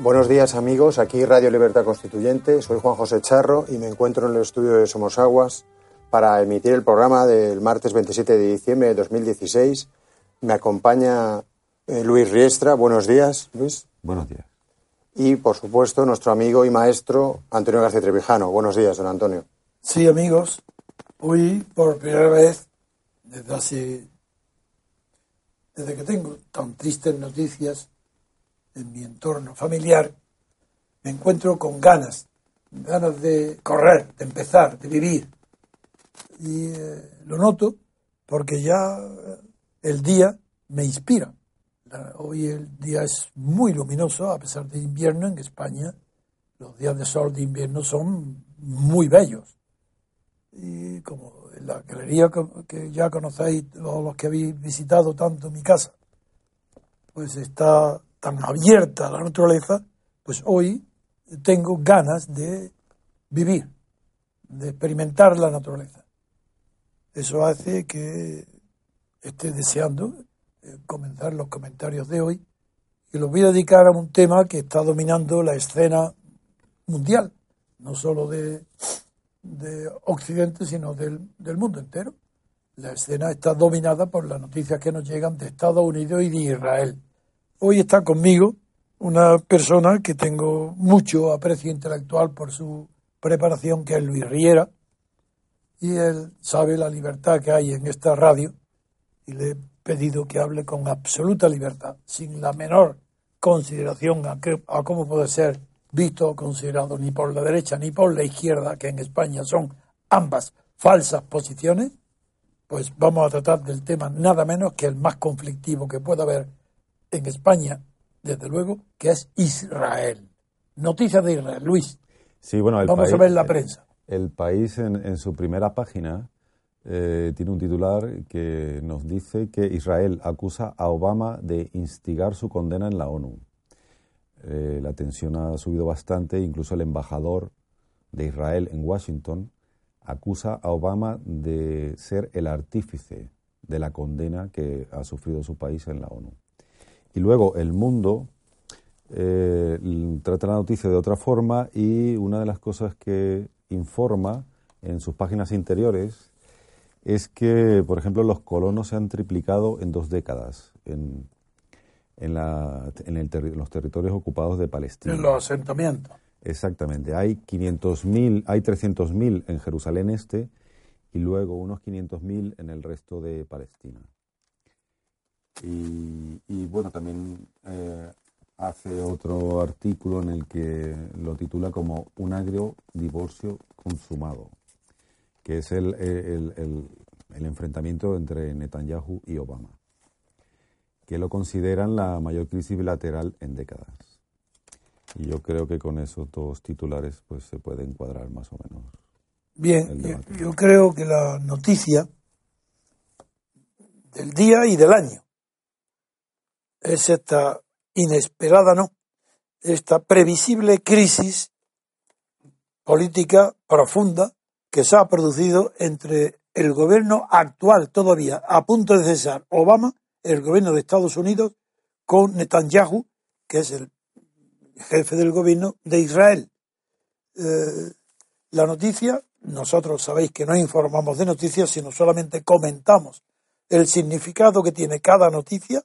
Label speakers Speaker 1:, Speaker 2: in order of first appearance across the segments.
Speaker 1: Buenos días amigos, aquí Radio Libertad Constituyente, soy Juan José Charro y me encuentro en el estudio de Somos Aguas para emitir el programa del martes 27 de diciembre de 2016. Me acompaña eh, Luis Riestra, buenos días Luis.
Speaker 2: Buenos días.
Speaker 1: Y por supuesto nuestro amigo y maestro Antonio García Trevijano. Buenos días, don Antonio.
Speaker 3: Sí amigos, hoy por primera vez desde hace desde que tengo tan tristes noticias en mi entorno familiar, me encuentro con ganas, ganas de correr, de empezar, de vivir. Y eh, lo noto porque ya el día me inspira. Hoy el día es muy luminoso, a pesar de invierno en España. Los días de sol de invierno son muy bellos. Y como en la galería que ya conocéis, los que habéis visitado tanto mi casa, pues está tan abierta a la naturaleza, pues hoy tengo ganas de vivir, de experimentar la naturaleza. Eso hace que esté deseando eh, comenzar los comentarios de hoy y los voy a dedicar a un tema que está dominando la escena mundial, no solo de, de Occidente, sino del, del mundo entero. La escena está dominada por las noticias que nos llegan de Estados Unidos y de Israel Hoy está conmigo una persona que tengo mucho aprecio intelectual por su preparación, que es Luis Riera, y él sabe la libertad que hay en esta radio, y le he pedido que hable con absoluta libertad, sin la menor consideración a, que, a cómo puede ser visto o considerado ni por la derecha ni por la izquierda, que en España son ambas falsas posiciones, pues vamos a tratar del tema nada menos que el más conflictivo que pueda haber en España, desde luego, que es Israel. Noticias de Israel. Luis.
Speaker 2: Sí, bueno,
Speaker 3: Vamos a ver la prensa.
Speaker 2: El, país en, su primera página eh, tiene un titular que nos dice que Israel acusa a Obama de instigar su condena en la ONU. Eh, la tensión ha subido bastante, incluso el embajador de Israel en Washington acusa a Obama de ser el artífice de la condena que ha sufrido su país en la ONU. Y luego el mundo eh, trata la noticia de otra forma y una de las cosas que informa en sus páginas interiores es que, por ejemplo, los colonos se han triplicado en dos décadas en, en, la, en, los territorios ocupados de Palestina.
Speaker 3: En los asentamientos.
Speaker 2: Exactamente. Hay 500.000, hay 300.000 en Jerusalén Este y luego unos 500.000 en el resto de Palestina. Y, bueno, también eh, hace otro artículo en el que lo titula como un agrio divorcio consumado, que es el, el, el, enfrentamiento entre Netanyahu y Obama, que lo consideran la mayor crisis bilateral en décadas. Y yo creo que con esos dos titulares pues se puede encuadrar más o menos.
Speaker 3: Bien, yo, yo creo que la noticia del día y del año es esta inesperada, ¿no? Esta previsible crisis política profunda que se ha producido entre el gobierno actual todavía a punto de cesar Obama, el gobierno de Estados Unidos, con Netanyahu, que es el jefe del gobierno de Israel. Eh, la noticia, nosotros sabéis que no informamos de noticias, sino solamente comentamos el significado que tiene cada noticia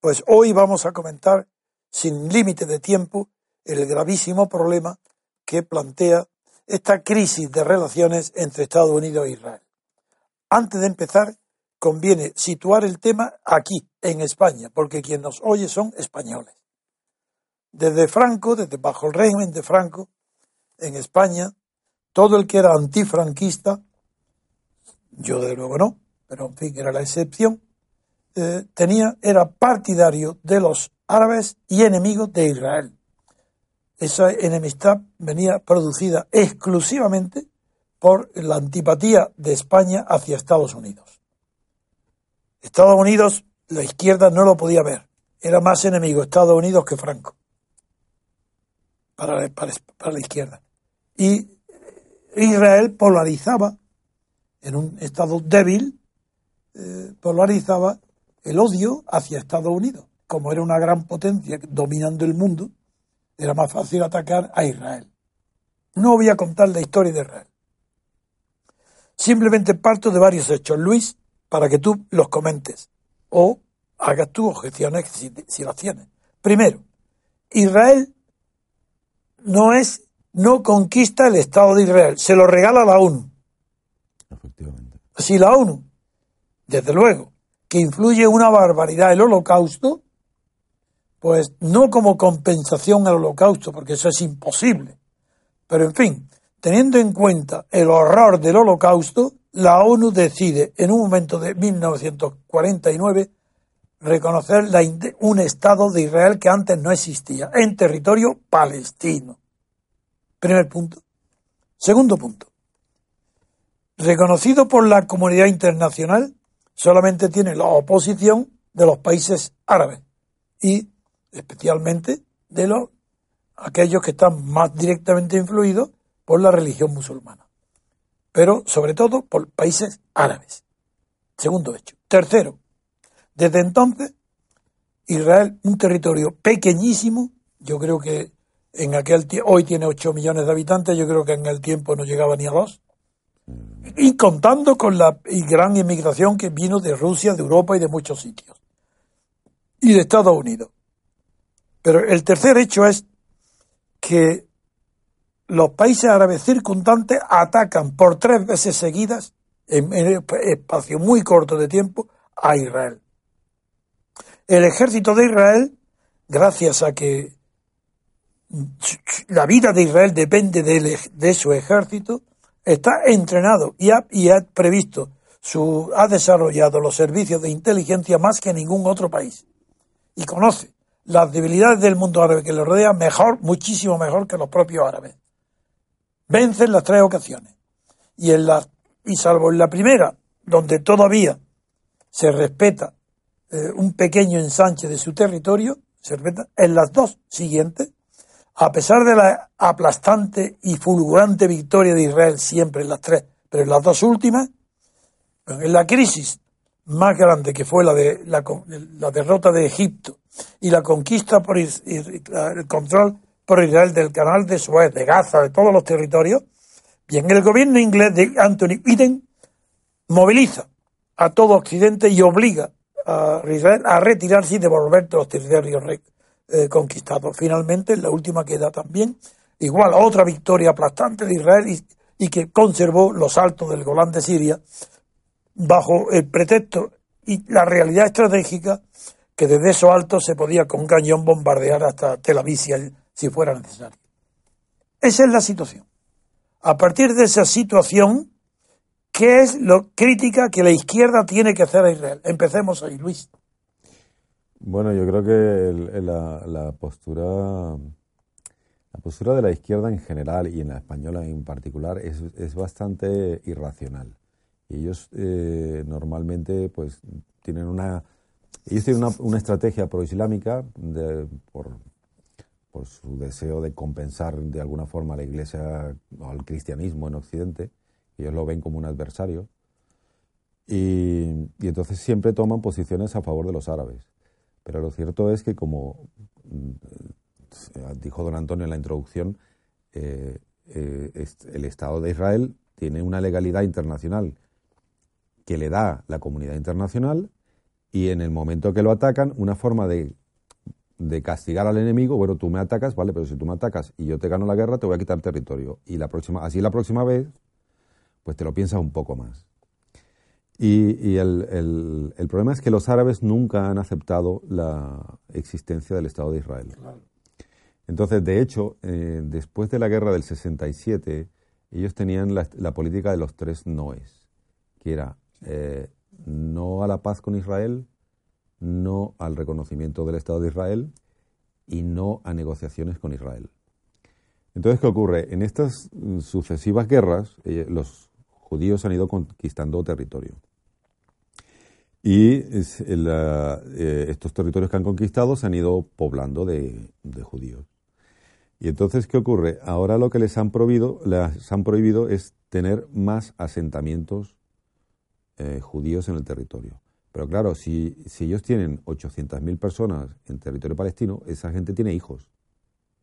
Speaker 3: Pues hoy vamos a comentar, sin límite de tiempo, el gravísimo problema que plantea esta crisis de relaciones entre Estados Unidos e Israel. Antes de empezar, conviene situar el tema aquí, en España, porque quien nos oye son españoles. Desde Franco, desde bajo el régimen de Franco, en España, todo el que era antifranquista, yo de luego no, pero en fin, era la excepción, eh, tenía, era partidario de los árabes y enemigo de Israel. Esa enemistad venía producida exclusivamente por la antipatía de España hacia Estados Unidos. Estados Unidos, la izquierda no lo podía ver. Era más enemigo Estados Unidos que Franco. Para, para la izquierda. Y Israel polarizaba, en un estado débil, eh, polarizaba el odio hacia Estados Unidos. Como era una gran potencia dominando el mundo, era más fácil atacar a Israel. No voy a contar la historia de Israel. Simplemente parto de varios hechos, Luis, para que tú los comentes o hagas tus objeciones si, si las tienes. Primero, Israel no es no conquista el Estado de Israel, se lo regala la ONU.
Speaker 2: Efectivamente.
Speaker 3: Si la ONU, desde luego, que influye una barbaridad el holocausto, pues no como compensación al holocausto, porque eso es imposible. Pero en fin, teniendo en cuenta el horror del holocausto, la ONU decide en un momento de 1949 reconocer un Estado de Israel que antes no existía, en territorio palestino. Primer punto. Segundo punto. Reconocido por la comunidad internacional, solamente tiene la oposición de los países árabes y especialmente de los aquellos que están más directamente influidos por la religión musulmana, pero sobre todo por países árabes. Segundo hecho. Tercero, desde entonces Israel, un territorio pequeñísimo, yo creo que en aquel hoy tiene 8 millones de habitantes, yo creo que en el tiempo no llegaba ni a dos. Y contando con la gran inmigración que vino de Rusia, de Europa y de muchos sitios. Y de Estados Unidos. Pero el tercer hecho es que los países árabes circundantes atacan por tres veces seguidas, en, un espacio muy corto de tiempo, a Israel. El ejército de Israel, gracias a que la vida de Israel depende de, su ejército, está entrenado y ha, previsto, su, ha desarrollado los servicios de inteligencia más que ningún otro país. Y conoce las debilidades del mundo árabe que le rodea mejor, muchísimo mejor que los propios árabes. Vencen las tres ocasiones. Y, en la, y salvo en la primera, donde todavía se respeta eh, un pequeño ensanche de su territorio, se en las dos siguientes a pesar de la aplastante y fulgurante victoria de Israel siempre en las tres, pero en las dos últimas, en la crisis más grande que fue la de la, derrota de Egipto y la conquista por el control por Israel del canal de Suez, de Gaza, de todos los territorios, bien, el gobierno inglés de Anthony Eden moviliza a todo Occidente y obliga a Israel a retirarse y devolver todos los territorios eh, conquistado. Finalmente, la última queda también, igual a otra victoria aplastante de Israel y, que conservó los altos del Golán de Siria bajo el pretexto y la realidad estratégica que desde esos altos se podía con cañón bombardear hasta Tel Aviv si fuera necesario. Esa es la situación. A partir de esa situación, ¿qué es lo crítica que la izquierda tiene que hacer a Israel? Empecemos ahí, Luis.
Speaker 2: Bueno, yo creo que la, postura la postura de la izquierda en general y en la española en particular es, bastante irracional. ellos eh, normalmente pues tienen una ellos tienen una, estrategia proislámica por, por su deseo de compensar de alguna forma a la Iglesia o al cristianismo en Occidente. Ellos lo ven como un adversario. y entonces siempre toman posiciones a favor de los árabes. Pero lo cierto es que, como mm, dijo don Antonio en la introducción, eh, eh, el Estado de Israel tiene una legalidad internacional que le da la comunidad internacional Y en el momento que lo atacan, una forma de, de castigar al enemigo, bueno, tú me atacas, vale, pero si tú me atacas y yo te gano la guerra, te voy a quitar territorio. Y la próxima, así la próxima vez, pues te lo piensas un poco más. Y, el, problema es que los árabes nunca han aceptado la existencia del Estado de Israel. Entonces, de hecho, eh, después de la guerra del 67, ellos tenían la, política de los tres noes, que era eh, no a la paz con Israel, no al reconocimiento del Estado de Israel y no a negociaciones con Israel. Entonces, ¿qué ocurre? En estas sucesivas guerras, eh, los judíos han ido conquistando territorio. Y eh, estos territorios que han conquistado se han ido poblando de, judíos. Y entonces, ¿qué ocurre? Ahora lo que les han prohibido, les han prohibido es tener más asentamientos eh, judíos en el territorio. Pero claro, si, si ellos tienen 800.000 personas en territorio palestino, esa gente tiene hijos.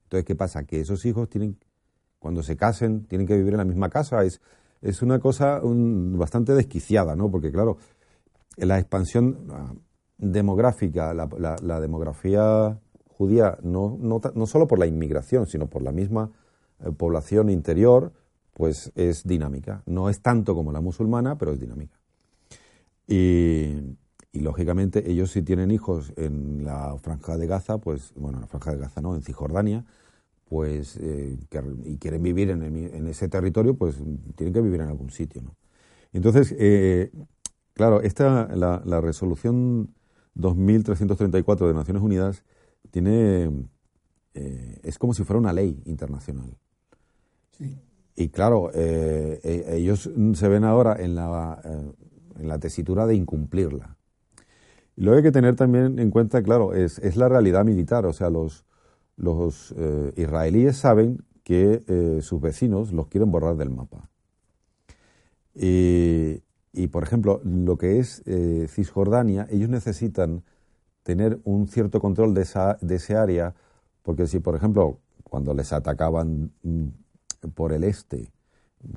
Speaker 2: Entonces, ¿qué pasa? Que esos hijos tienen, cuando se casen, tienen que vivir en la misma casa. Es, es una cosa bastante desquiciada, ¿no? Porque claro, la expansión ah, demográfica, la, demografía judía, no, no, solo por la inmigración, sino por la misma eh, población interior, pues es dinámica. No es tanto como la musulmana, pero es dinámica. Y, lógicamente ellos si tienen hijos en la franja de Gaza, pues, bueno, en la franja de Gaza no, en Cisjordania, pues, eh, y quieren vivir en, ese territorio, pues tienen que vivir en algún sitio, ¿no? Entonces, eh, Claro, esta, la, la resolución 2334 de Naciones Unidas tiene, eh, es como si fuera una ley internacional. Sí. Y claro, eh, e, ellos se ven ahora en la, eh, en la tesitura de incumplirla. Y lo que hay que tener también en cuenta, claro, es, es la realidad militar. O sea, los, los israelíes saben que sus vecinos los quieren borrar del mapa. Y, y, por ejemplo, lo que es eh, Cisjordania, ellos necesitan tener un cierto control de, esa, de ese área, porque si, por ejemplo, cuando les atacaban mm, por el este,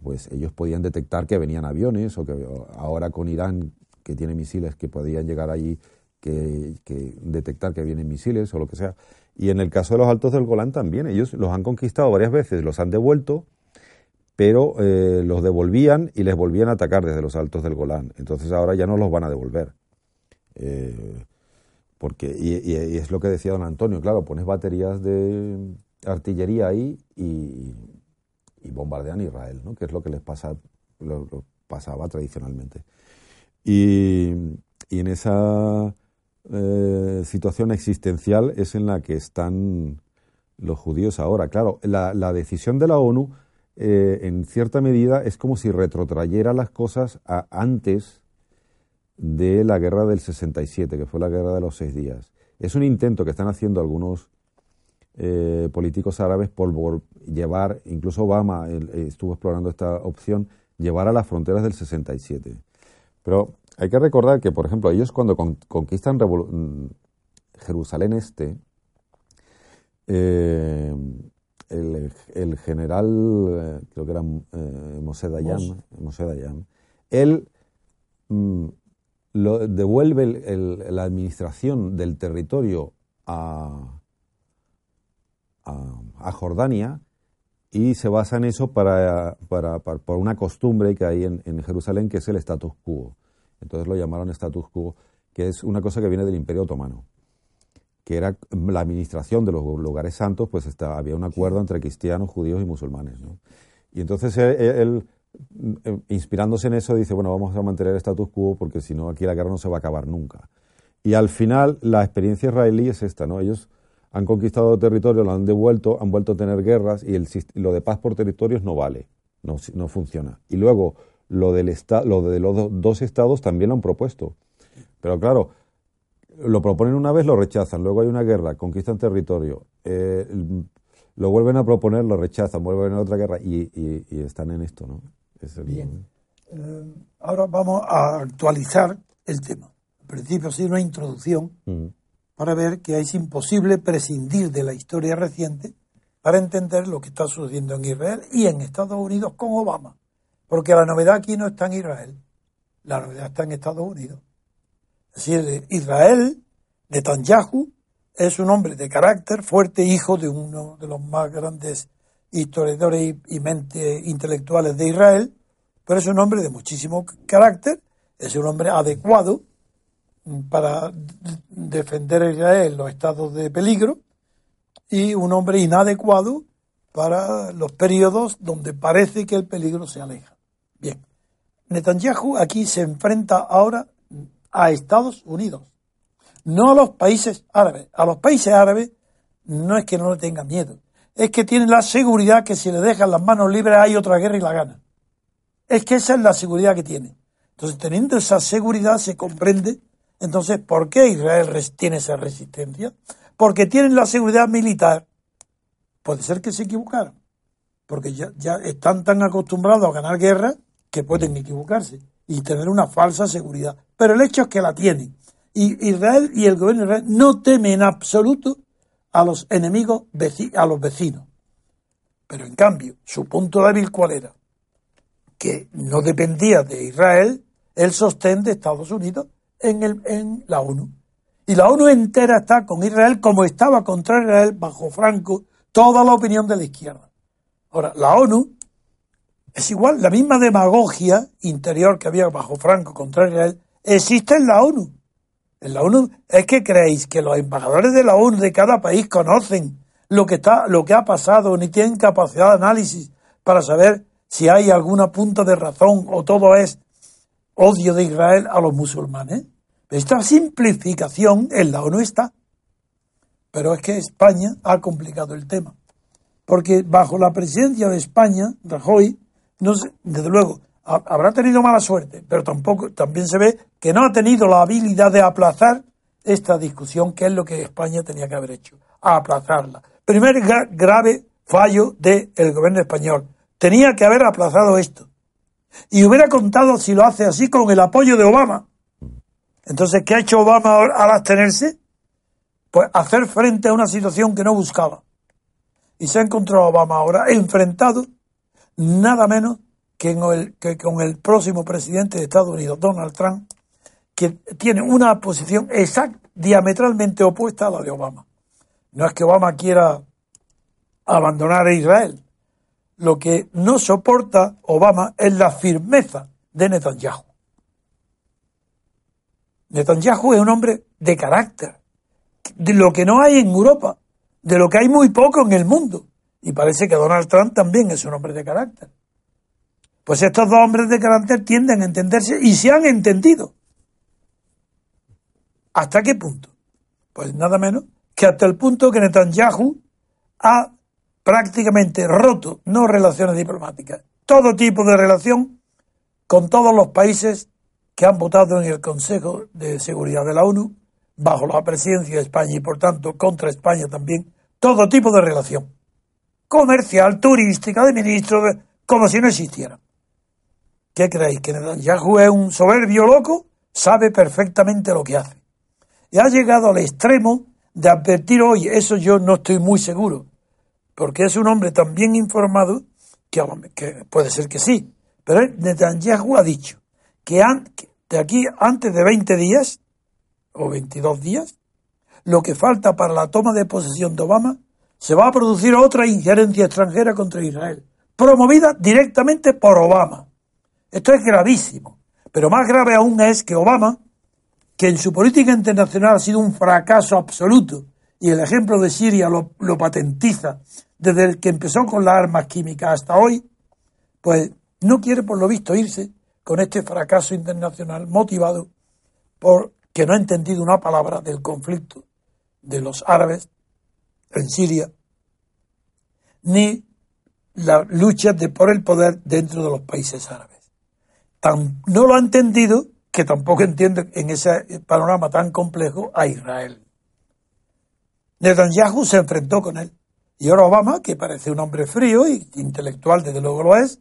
Speaker 2: pues ellos podían detectar que venían aviones, o que ahora con Irán, que tiene misiles que podían llegar allí, que, que, detectar que vienen misiles o lo que sea. Y en el caso de los altos del Golán también, ellos los han conquistado varias veces, los han devuelto pero eh, los devolvían y les volvían a atacar desde los altos del Golán. Entonces ahora ya no los van a devolver. Eh, porque, y, es lo que decía don Antonio, claro, pones baterías de artillería ahí y, bombardean Israel, ¿no? que es lo que les pasa, lo, pasaba tradicionalmente. Y, en esa eh, situación existencial es en la que están los judíos ahora. Claro, la, la decisión de la ONU eh, en cierta medida es como si retrotrayera las cosas a antes de la guerra del 67, que fue la guerra de los seis días. Es un intento que están haciendo algunos eh, políticos árabes por, llevar, incluso Obama eh, estuvo explorando esta opción, llevar a las fronteras del 67. Pero hay que recordar que, por ejemplo, ellos cuando conquistan mm, Jerusalén Este, el, general, eh, creo que era eh, Moshe Dayan, él mm, lo, devuelve la administración del territorio a, a, Jordania y se basa en eso para, para, por una costumbre que hay en, en Jerusalén que es el status quo. Entonces lo llamaron status quo, que es una cosa que viene del Imperio Otomano que era la administración de los lugares santos, pues había un acuerdo entre cristianos, judíos y musulmanes. Y entonces él, eh, inspirándose en eso, dice, bueno, vamos a mantener el status quo porque si no, aquí la guerra no se va a acabar nunca. Y al final, la experiencia israelí es esta, ¿no? Ellos han conquistado territorio, lo han devuelto, han vuelto a tener guerras y el, lo de paz por territorios no vale, no, no funciona. Y luego, lo, del lo de los dos estados también lo han propuesto. Pero claro, lo proponen una vez, lo rechazan, luego hay una guerra, conquistan territorio, eh, lo vuelven a proponer, lo rechazan, vuelven a otra guerra y, están en esto, ¿no?
Speaker 3: Bien. Eh, ahora vamos a actualizar el tema. En principio, sí, una introducción mm. para ver que es imposible prescindir de la historia reciente para entender lo que está sucediendo en Israel y en Estados Unidos con Obama. Porque la novedad aquí no está en Israel, la novedad está en Estados Unidos Es decir, Israel, Netanyahu, es un hombre de carácter fuerte, hijo de uno de los más grandes historiadores y mentes intelectuales de Israel, pero es un hombre de muchísimo carácter, es un hombre adecuado para defender a Israel en los estados de peligro y un hombre inadecuado para los periodos donde parece que el peligro se aleja. Bien, Netanyahu aquí se enfrenta ahora a Estados Unidos, no a los países árabes. A los países árabes no es que no le tengan miedo, es que tienen la seguridad que si le dejan las manos libres hay otra guerra y la gana. Es que esa es la seguridad que tiene. Entonces, teniendo esa seguridad, se comprende entonces por qué Israel tiene esa resistencia. Porque tienen la seguridad militar. Puede ser que se equivocaron. Porque ya, ya están tan acostumbrados a ganar guerra que pueden equivocarse y tener una falsa seguridad. Pero el hecho es que la tienen. Y Israel y el gobierno de Israel no temen en absoluto a los enemigos, a los vecinos. Pero en cambio, su punto débil cuál era? Que no dependía de Israel el sostén de Estados Unidos en, el, en la ONU. Y la ONU entera está con Israel como estaba contra Israel bajo Franco toda la opinión de la izquierda. Ahora, la ONU es igual, la misma demagogia interior que había bajo Franco contra Israel existe en la ONU. En la ONU es que creéis que los embajadores de la ONU de cada país conocen lo que está, lo que ha pasado, ni tienen capacidad de análisis para saber si hay alguna punta de razón o todo es odio de Israel a los musulmanes. Esta simplificación en la ONU está. Pero es que España ha complicado el tema. Porque bajo la presidencia de España, Rajoy, no desde luego, habrá tenido mala suerte, pero tampoco, también se ve que no ha tenido la habilidad de aplazar esta discusión, que es lo que España tenía que haber hecho, aplazarla. Primer grave fallo del gobierno español. Tenía que haber aplazado esto. Y hubiera contado si lo hace así con el apoyo de Obama. Entonces, ¿qué ha hecho Obama al abstenerse? Pues hacer frente a una situación que no buscaba. Y se ha encontrado Obama ahora enfrentado nada menos que, con el próximo presidente de Estados Unidos, Donald Trump, que tiene una posición exacta, diametralmente opuesta a la de Obama. No es que Obama quiera abandonar a Israel, lo que no soporta Obama es la firmeza de Netanyahu. Netanyahu es un hombre de carácter, de lo que no hay en Europa, de lo que hay muy poco en el mundo. Y parece que Donald Trump también es un hombre de carácter. Pues estos dos hombres de carácter tienden a entenderse y se han entendido. ¿Hasta qué punto? Pues nada menos que hasta el punto que Netanyahu ha prácticamente roto, no relaciones diplomáticas, todo tipo de relación con todos los países que han votado en el Consejo de Seguridad de la ONU, bajo la presidencia de España y por tanto contra España también, todo tipo de relación, comercial, turística, de ministros, como si no existiera. ¿Qué creéis? ¿Que Netanyahu es un soberbio loco? Sabe perfectamente lo que hace. Y ha llegado al extremo de advertir hoy, eso yo no estoy muy seguro, porque es un hombre tan bien informado que, puede ser que sí. Pero Netanyahu ha dicho que de aquí, antes de 20 días, o 22 días, lo que falta para la toma de posesión de Obama, se va a producir otra injerencia extranjera contra Israel, promovida directamente por Obama. Esto es gravísimo. Pero más grave aún es que Obama, que en su política internacional ha sido un fracaso absoluto, y el ejemplo de Siria lo, patentiza, desde el que empezó con las armas químicas hasta hoy, pues no quiere por lo visto irse con este fracaso internacional motivado por que no ha entendido una palabra del conflicto de los árabes en Siria, ni la lucha de, por el poder dentro de los países árabes. No lo ha entendido que tampoco entiende en ese panorama tan complejo a Israel. Netanyahu se enfrentó con él. Y ahora Obama, que parece un hombre frío y intelectual, desde luego lo es,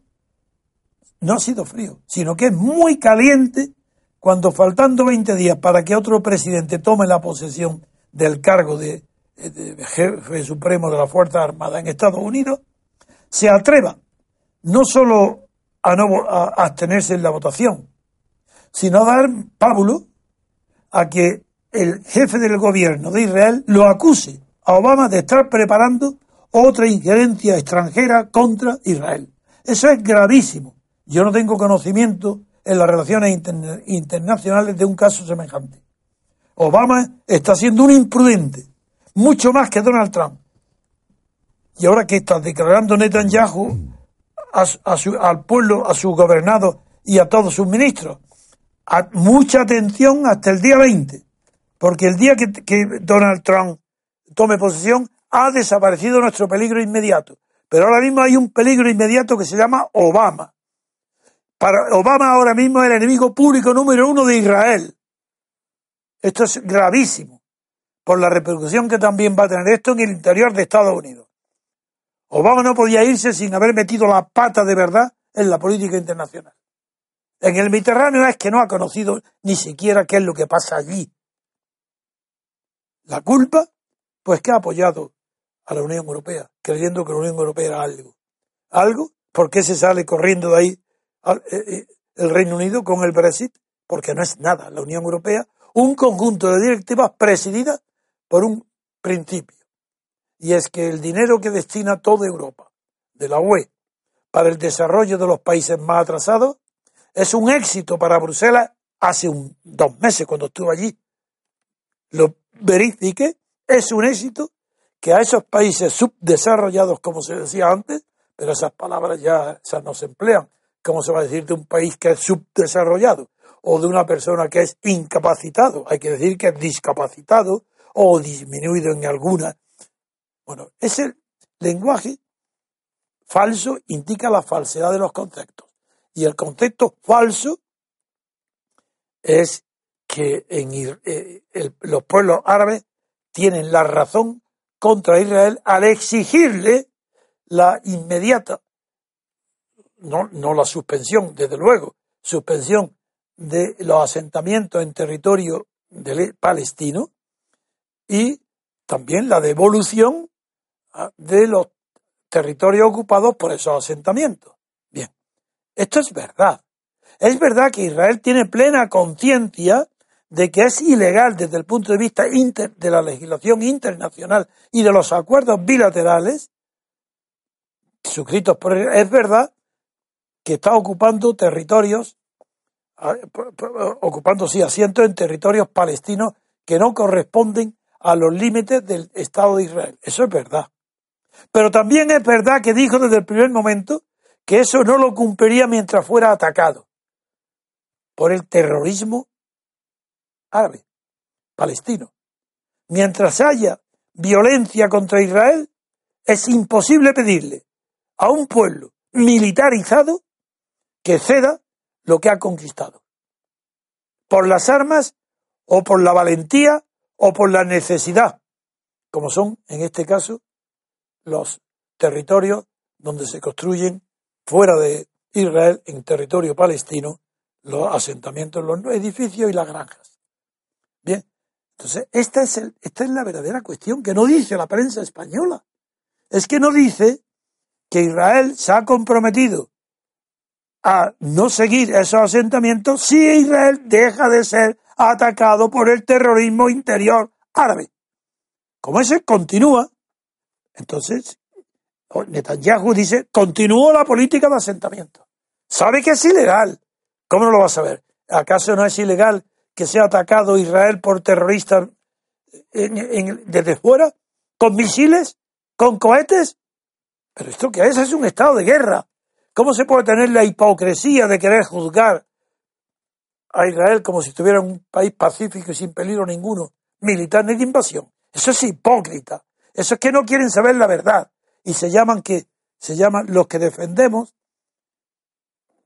Speaker 3: no ha sido frío, sino que es muy caliente cuando faltando 20 días para que otro presidente tome la posesión del cargo de, jefe supremo de la Fuerza Armada en Estados Unidos, se atreva no solo a no a abstenerse en la votación, sino a dar pábulo a que el jefe del gobierno de Israel lo acuse a Obama de estar preparando otra injerencia extranjera contra Israel. Eso es gravísimo. Yo no tengo conocimiento en las relaciones internacionales de un caso semejante. Obama está siendo un imprudente, mucho más que Donald Trump. Y ahora que está declarando Netanyahu al pueblo, a su gobernado y a todos sus ministros, mucha atención hasta el día 20, porque el día que, que Donald Trump tome posesión ha desaparecido nuestro peligro inmediato. Pero ahora mismo hay un peligro inmediato que se llama Obama. Para Obama ahora mismo es el enemigo público número uno de Israel. Esto es gravísimo por la repercusión que también va a tener esto en el interior de Estados Unidos. Obama no podía irse sin haber metido la pata de verdad en la política internacional. En el Mediterráneo es que no ha conocido ni siquiera qué es lo que pasa allí. La culpa, pues que ha apoyado a la Unión Europea, creyendo que la Unión Europea era algo. ¿Algo? ¿Por qué se sale corriendo de ahí eh, eh, el Reino Unido con el Brexit? Porque no es nada. La Unión Europea un conjunto de directivas presididas por un principio. Y es que el dinero que destina toda Europa, de la UE, para el desarrollo de los países más atrasados, es un éxito para Bruselas hace un, dos meses cuando estuve allí. Lo verifique, es un éxito que a esos países subdesarrollados, como se decía antes, pero esas palabras ya no se emplean. ¿Cómo se va a decir de un país que es subdesarrollado? o de una persona que es incapacitado, hay que decir que es discapacitado o disminuido en alguna. Bueno, ese lenguaje falso indica la falsedad de los conceptos. Y el concepto falso es que eh, los pueblos árabes tienen la razón contra Israel al exigirle la inmediata, no, no la suspensión, desde luego, suspensión de los asentamientos en territorio palestino y también la devolución ah, de los territorios ocupados por esos asentamientos. Bien, esto es verdad. Es verdad que Israel tiene plena conciencia de que es ilegal desde el punto de vista de la legislación internacional y de los acuerdos bilaterales suscritos por Es verdad que está ocupando territorios ocupando sí asientos en territorios palestinos que no corresponden a los límites del Estado de Israel. Eso es verdad. Pero también es verdad que dijo desde el primer momento que eso no lo cumpliría mientras fuera atacado por el terrorismo árabe, palestino. Mientras haya violencia contra Israel, es imposible pedirle a un pueblo militarizado que ceda lo que ha conquistado. Por las armas o por la valentía o por la necesidad, como son en este caso los territorios donde se construyen fuera de Israel, en territorio palestino, los asentamientos, los edificios y las granjas. Bien, entonces esta es, esta es la verdadera cuestión que no dice la prensa española. Es que no dice que Israel se ha comprometido a no seguir esos asentamientos si Israel deja de ser atacado por el terrorismo interior árabe. Como ese continúa, entonces Netanyahu dice, continuó la política de asentamiento. Sabe que es ilegal. ¿Cómo no lo va a saber? ¿Acaso no es ilegal que sea atacado Israel por terroristas desde fuera? ¿Con misiles? ¿Con cohetes? Pero esto que es es un estado de guerra. ¿Cómo se puede tener la hipocresía de querer juzgar a Israel como si estuviera un país pacífico y sin peligro ninguno, militar ni de invasión? Eso es hipócrita. Eso es que no quieren saber la verdad. Y se llaman que, se llaman los que defendemos,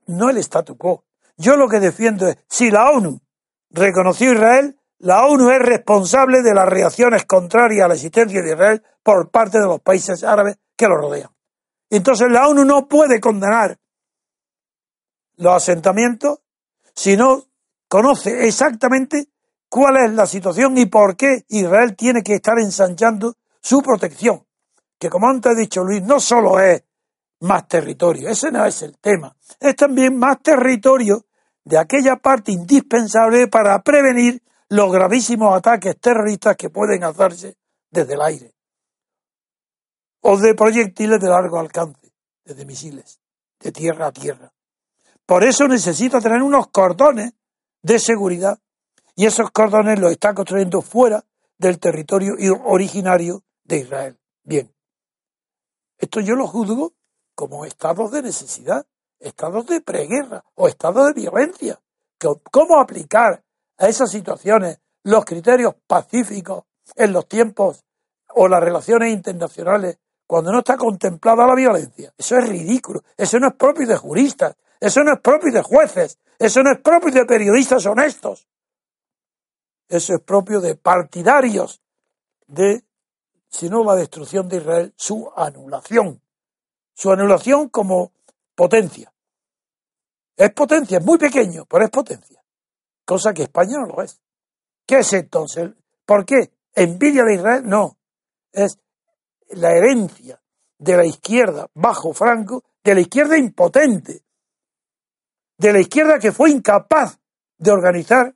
Speaker 3: no el statu quo. Yo lo que defiendo es, si la ONU reconoció a Israel, la ONU es responsable de las reacciones contrarias a la existencia de Israel por parte de los países árabes que lo rodean. Entonces la ONU no puede condenar los asentamientos si no conoce exactamente cuál es la situación y por qué Israel tiene que estar ensanchando su protección. Que como antes ha dicho Luis, no solo es más territorio, ese no es el tema, es también más territorio de aquella parte indispensable para prevenir los gravísimos ataques terroristas que pueden hacerse desde el aire o de proyectiles de largo alcance, desde misiles, de tierra a tierra. Por eso necesita tener unos cordones de seguridad y esos cordones los está construyendo fuera del territorio originario de Israel. Bien, esto yo lo juzgo como estados de necesidad, estados de preguerra o estados de violencia. ¿Cómo aplicar a esas situaciones los criterios pacíficos en los tiempos o las relaciones internacionales cuando no está contemplada la violencia? Eso es ridículo, eso no es propio de juristas, eso no es propio de jueces, eso no es propio de periodistas honestos. Eso es propio de partidarios de sino la destrucción de Israel, su anulación. Su anulación como potencia. Es potencia, es muy pequeño, pero es potencia. Cosa que España no lo es. ¿Qué es entonces? ¿Por qué? ¿Envidia de Israel? No. Es la herencia de la izquierda bajo Franco, de la izquierda impotente, de la izquierda que fue incapaz de organizar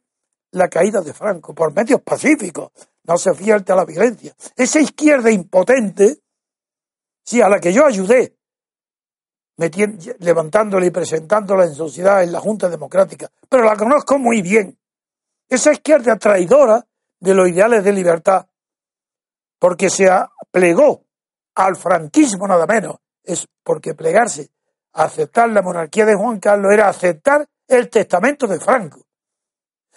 Speaker 3: la caída de Franco por medios pacíficos, no se fierte a la violencia. Esa izquierda impotente, sí, a la que yo ayudé, levantándola y presentándola en sociedad, en la Junta Democrática, pero la conozco muy bien. Esa izquierda traidora de los ideales de libertad, porque se plegó al franquismo nada menos, es porque plegarse a aceptar la monarquía de Juan Carlos era aceptar el testamento de Franco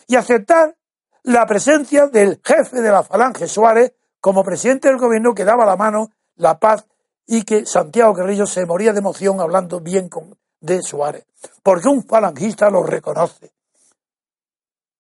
Speaker 3: y aceptar la presencia del jefe de la Falange Suárez como presidente del gobierno que daba la mano, la paz y que Santiago Guerrillo se moría de emoción hablando bien con, de Suárez, porque un falangista lo reconoce.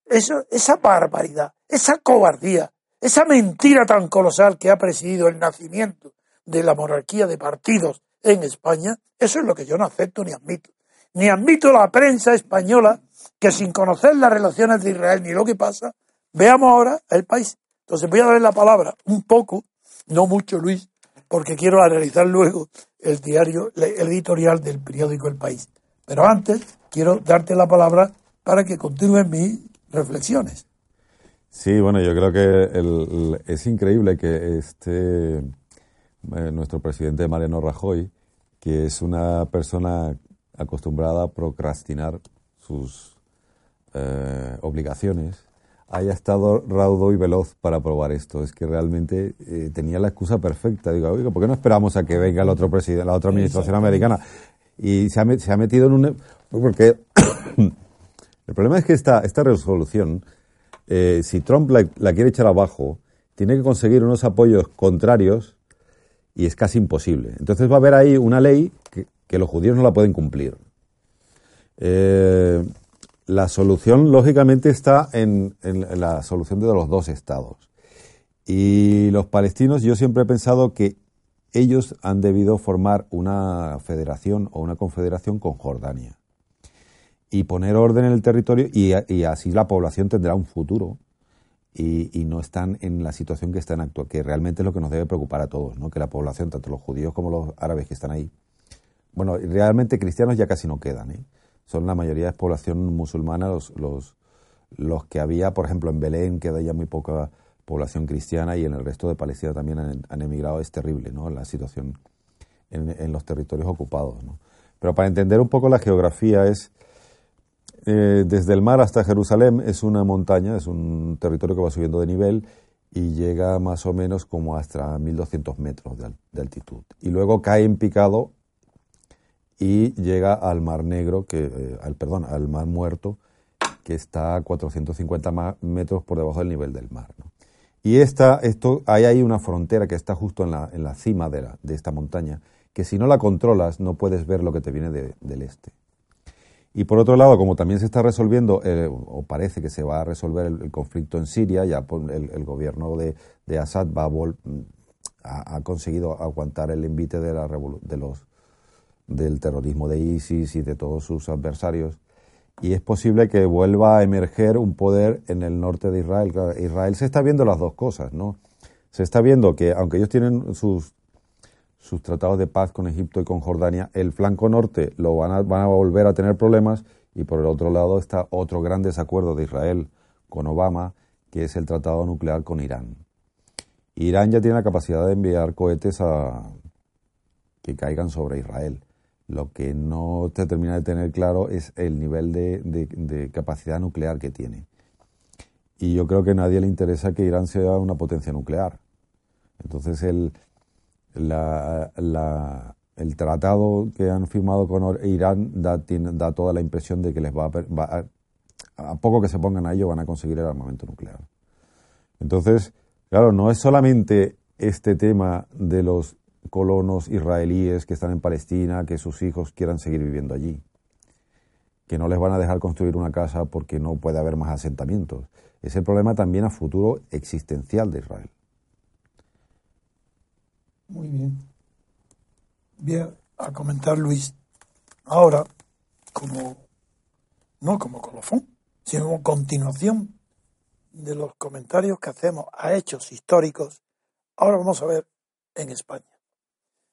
Speaker 3: Esa barbaridad, esa cobardía, esa mentira tan colosal que ha presidido el nacimiento de la monarquía de partidos en España, eso es lo que yo no acepto ni admito. Ni admito la prensa española que sin conocer las relaciones de Israel ni lo que pasa, Veamos ahora el país. Entonces voy a darle la palabra un poco, no mucho Luis, porque quiero analizar luego el diario, editorial del periódico El País. Pero antes quiero darte la palabra para que continúen mis reflexiones.
Speaker 2: Sí, bueno, yo creo que es increíble que este eh, nuestro presidente Mariano Rajoy, que es una persona acostumbrada a procrastinar sus eh, obligaciones, haya estado raudo y veloz para aprobar esto. Es que realmente eh, tenía la excusa perfecta. Digo, oiga, ¿por qué no esperamos a que venga el otro presidente, la otra administración americana? Y se ha, se ha metido en un... Porque el problema es que esta, esta resolución, eh, si Trump la, quiere echar abajo, tiene que conseguir unos apoyos contrarios y es casi imposible. Entonces va a haber ahí una ley que, los judíos no la pueden cumplir. Eh, la solución, lógicamente, está en, la solución de los dos estados. Y los palestinos, yo siempre he pensado que ellos han debido formar una federación o una confederación con Jordania y poner orden en el territorio y, así la población tendrá un futuro y, no están en la situación que están actual, que realmente es lo que nos debe preocupar a todos, ¿no? que la población, tanto los judíos como los árabes que están ahí, bueno, realmente cristianos ya casi no quedan, ¿eh? son la mayoría de población musulmana, los, los, los que había, por ejemplo, en Belén queda ya muy poca población cristiana y en el resto de Palestina también han, emigrado, es terrible ¿no? la situación en, en los territorios ocupados. ¿no? Pero para entender un poco la geografía es, eh, desde el mar hasta Jerusalén es una montaña, es un territorio que va subiendo de nivel y llega más o menos como hasta 1200 metros de altitud. Y luego cae en picado y llega al Mar Negro, que, eh, al, perdón, al Mar Muerto, que está a 450 metros por debajo del nivel del mar. Y esta, esto, hay ahí una frontera que está justo en la, en la cima de, la, de, esta montaña, que si no la controlas no puedes ver lo que te viene del este. Y por otro lado, como también se está resolviendo, eh, o parece que se va a resolver el, conflicto en Siria, ya el, gobierno de, Assad va a, ha, conseguido aguantar el invite de, la, de los del terrorismo de ISIS y de todos sus adversarios. Y es posible que vuelva a emerger un poder en el norte de Israel. Israel se está viendo las dos cosas, ¿no? Se está viendo que, aunque ellos tienen sus, sus tratados de paz con Egipto y con Jordania, el flanco norte lo van a, van a volver a tener problemas y por el otro lado está otro gran desacuerdo de Israel con Obama, que es el tratado nuclear con Irán. Irán ya tiene la capacidad de enviar cohetes a que caigan sobre Israel. Lo que no se termina de tener claro es el nivel de, capacidad nuclear que tiene. Y yo creo que a nadie le interesa que Irán sea una potencia nuclear. Entonces el, el tratado que han firmado con Irán da, da toda la impresión de que les va a, a, poco que se pongan a ello van a conseguir el armamento nuclear. Entonces, claro, no es solamente este tema de los colonos israelíes que están en Palestina, que sus hijos quieran seguir viviendo allí, que no les van a dejar construir una casa porque no puede haber más asentamientos. Es el problema también a futuro existencial de Israel.
Speaker 3: Muy bien. Bien, a comentar Luis. Ahora, como no como colofón, sino como continuación de los comentarios que hacemos a hechos históricos, ahora vamos a ver en España.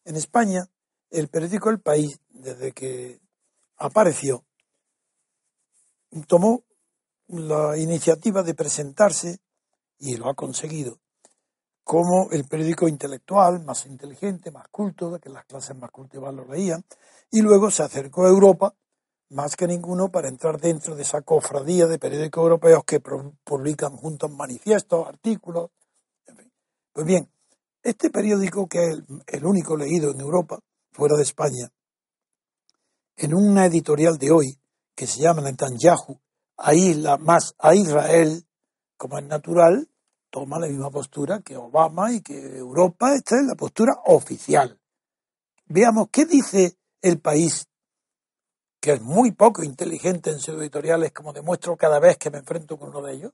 Speaker 3: En España, el periódico El País, desde que apareció, tomó la iniciativa de presentarse, y lo ha conseguido, como el periódico intelectual, más inteligente, más culto, que las clases más cultivadas lo leían, y luego se acercó a Europa, más que ninguno, para entrar dentro de esa cofradía de periódicos europeos que publican juntos manifiestos, artículos. Pues bien, este periódico, que es el, único leído en Europa, fuera de España, en una editorial de hoy, que se llama Netanyahu, ahí más a Israel, como es natural, toma la misma postura que Obama y que Europa. Esta es la postura oficial. Veamos qué dice el país, que es muy poco inteligente en sus editoriales, como demuestro cada vez que me enfrento con uno de ellos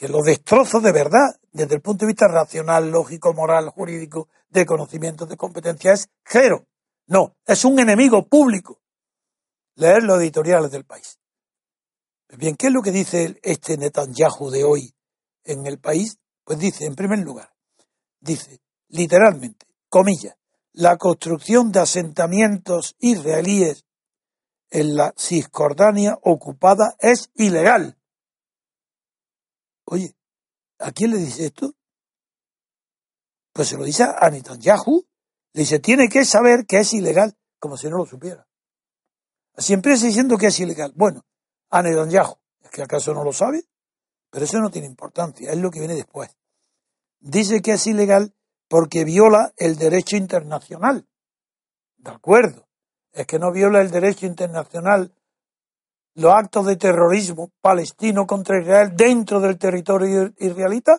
Speaker 3: que lo destrozo de verdad desde el punto de vista racional, lógico, moral, jurídico, de conocimiento, de competencia, es cero. No, es un enemigo público. Leer los editoriales del país. Bien, ¿qué es lo que dice este Netanyahu de hoy en el país? Pues dice, en primer lugar, dice, literalmente, comillas, la construcción de asentamientos israelíes en la Cisjordania ocupada es ilegal Oye, ¿a quién le dice esto? Pues se lo dice a Netanyahu. Le dice, tiene que saber que es ilegal, como si no lo supiera. Siempre está diciendo que es ilegal. Bueno, a Netanyahu, ¿es que acaso no lo sabe? Pero eso no tiene importancia, es lo que viene después. Dice que es ilegal porque viola el derecho internacional. De acuerdo, es que no viola el derecho internacional los actos de terrorismo palestino contra Israel dentro del territorio israelita?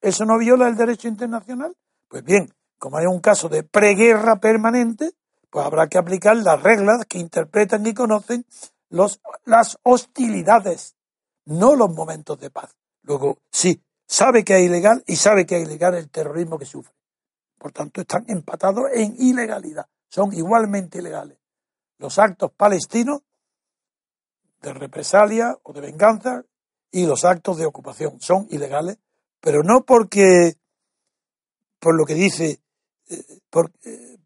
Speaker 3: ¿Eso no viola el derecho internacional? Pues bien, como hay un caso de preguerra permanente, pues habrá que aplicar las reglas que interpretan y conocen los, las hostilidades, no los momentos de paz. Luego, sí, sabe que es ilegal y sabe que es ilegal el terrorismo que sufre. Por tanto, están empatados en ilegalidad, son igualmente ilegales. Los actos palestinos de represalia o de venganza y los actos de ocupación son ilegales, pero no porque, por lo que dice, eh, eh,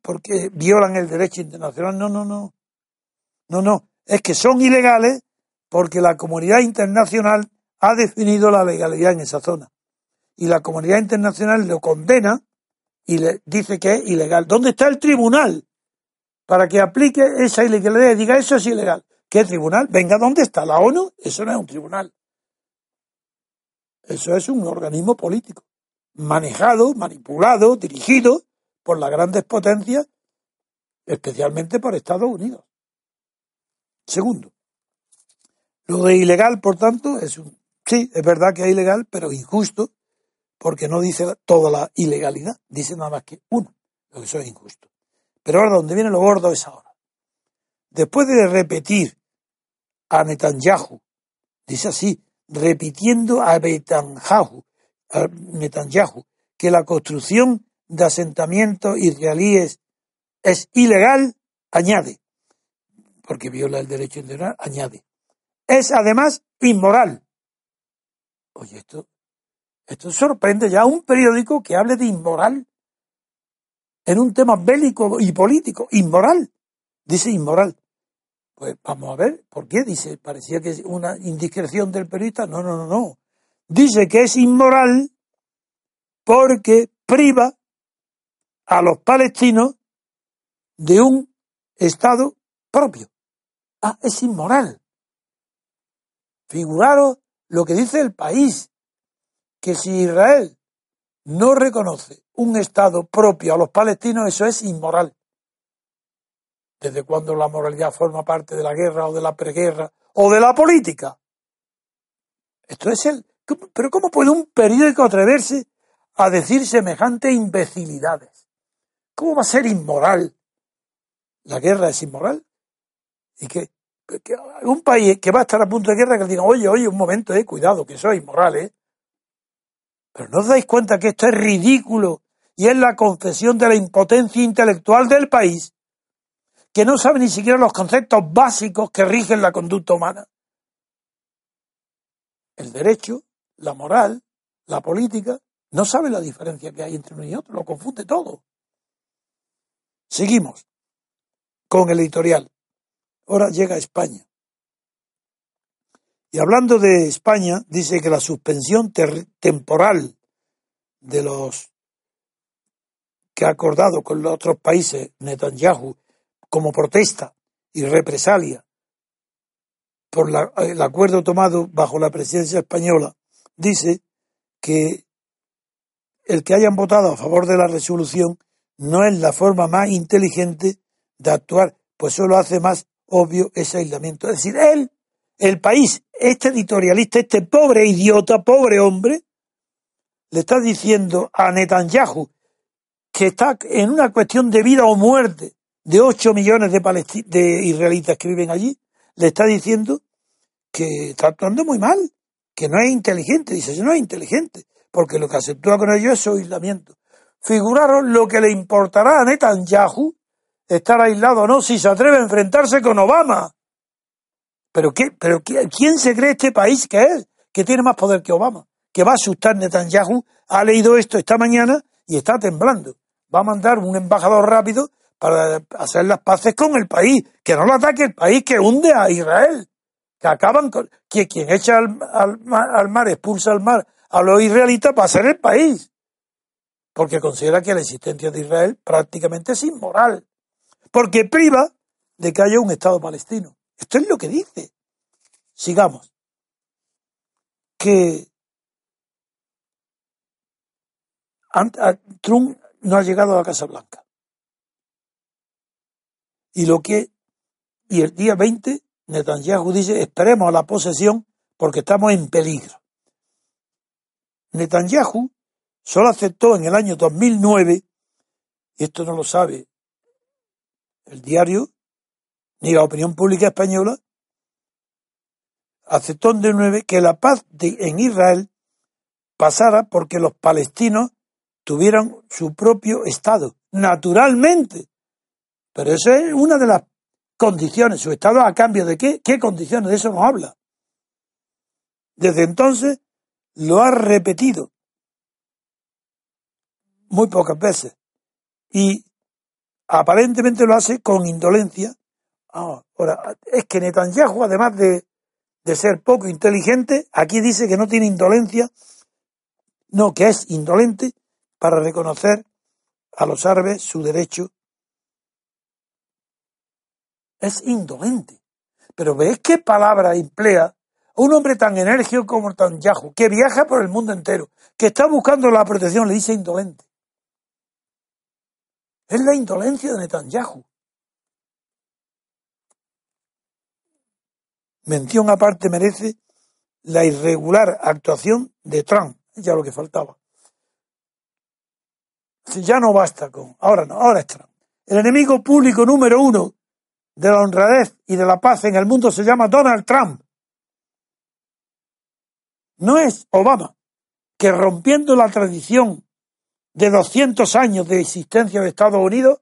Speaker 3: porque violan el derecho internacional, no, no, no, no, no, es que son ilegales porque la comunidad internacional ha definido la legalidad en esa zona y la comunidad internacional lo condena y le dice que es ilegal. ¿Dónde está el tribunal para que aplique esa ilegalidad y diga eso es ilegal? ¿Qué tribunal? Venga, ¿dónde está la ONU? Eso no es un tribunal. Eso es un organismo político, manejado, manipulado, dirigido por las grandes potencias, especialmente por Estados Unidos. Segundo, lo de ilegal, por tanto, es un, sí, es verdad que es ilegal, pero injusto, porque no dice toda la ilegalidad, dice nada más que uno, lo que eso es injusto. Pero ahora donde viene lo gordo es ahora. Después de repetir a Netanyahu. Dice así, repitiendo a Netanyahu, a Netanyahu que la construcción de asentamientos israelíes es ilegal, añade, porque viola el derecho internacional, añade. Es además inmoral. Oye, esto, esto sorprende ya un periódico que hable de inmoral en un tema bélico y político. Inmoral. Dice inmoral. Pues vamos a ver, ¿por qué? Dice, parecía que es una indiscreción del periodista. No, no, no, no. dice que es inmoral porque priva a los palestinos de un Estado propio. Ah, es inmoral. Figuraros lo que dice el país, que si Israel no reconoce un Estado propio a los palestinos, eso es inmoral. ¿Desde cuando la moralidad forma parte de la guerra o de la preguerra o de la política? Esto es el... Pero ¿cómo puede un periódico atreverse a decir semejantes imbecilidades? ¿Cómo va a ser inmoral? ¿La guerra es inmoral? ¿Y que, un país que va a estar a punto de guerra que le diga, oye, oye, un momento, eh, cuidado, que eso es inmoral, eh? Pero no os dais cuenta que esto es ridículo y es la confesión de la impotencia intelectual del país, que no sabe ni siquiera los conceptos básicos que rigen la conducta humana. El derecho, la moral, la política, no sabe la diferencia que hay entre uno y otro, lo confunde todo. Seguimos con el editorial. Ahora llega a España. Y hablando de España, dice que la suspensión temporal de los que ha acordado con los otros países Netanyahu como protesta y represalia por el acuerdo tomado bajo la presidencia española, dice que el que hayan votado a favor de la resolución no es la forma más inteligente de actuar, pues solo hace más obvio ese aislamiento. Es decir, él, el país, este editorialista, este pobre idiota, pobre hombre, le está diciendo a Netanyahu que está en una cuestión de vida o muerte de 8 millones de, de israelitas que viven allí, le está diciendo que está actuando muy mal, que no es inteligente. Dice, no es inteligente, porque lo que aceptó con ellos es su aislamiento. Figuraron lo que le importará a Netanyahu estar aislado o no si se atreve a enfrentarse con Obama. ¿Pero, qué, pero quién se cree este país que es? Que tiene más poder que Obama. Que va a asustar Netanyahu. Ha leído esto esta mañana y está temblando. Va a mandar un embajador rápido para hacer las paces con el país. Que no lo ataque el país que hunde a Israel. Que acaban con. Que quien echa al, al mar, expulsa al mar a los israelitas va a ser el país. Porque considera que la existencia de Israel prácticamente es inmoral porque priva de que haya un Estado palestino. Esto es lo que dice. Sigamos. Que Trump no ha llegado a la Casa Blanca. Y lo que y el día 20 Netanyahu dice, esperemos a la posesión porque estamos en peligro. Netanyahu solo aceptó en el año 2009, y esto no lo sabe el diario, ni la opinión pública española, aceptó de nueve que la paz en Israel pasara porque los palestinos tuvieran su propio Estado, naturalmente. Pero esa es una de las condiciones, su Estado a cambio de qué, qué condiciones, de eso nos habla. Desde entonces lo ha repetido muy pocas veces. Y aparentemente lo hace con indolencia. Ah, ahora, es que Netanyahu, además de, de ser poco inteligente, aquí dice que no tiene indolencia, no, que es indolente para reconocer a los árabes su derecho. Es indolente. Pero ¿ves qué palabra emplea un hombre tan enérgico como Netanyahu, que viaja por el mundo entero, que está buscando la protección, le dice indolente? Es la indolencia de Netanyahu. Mención aparte merece la irregular actuación de Trump, ya lo que faltaba. Ya no basta con, ahora no, ahora es Trump. El enemigo público número uno de la honradez y de la paz en el mundo se llama Donald Trump. No es Obama, que rompiendo la tradición de 200 años de existencia de Estados Unidos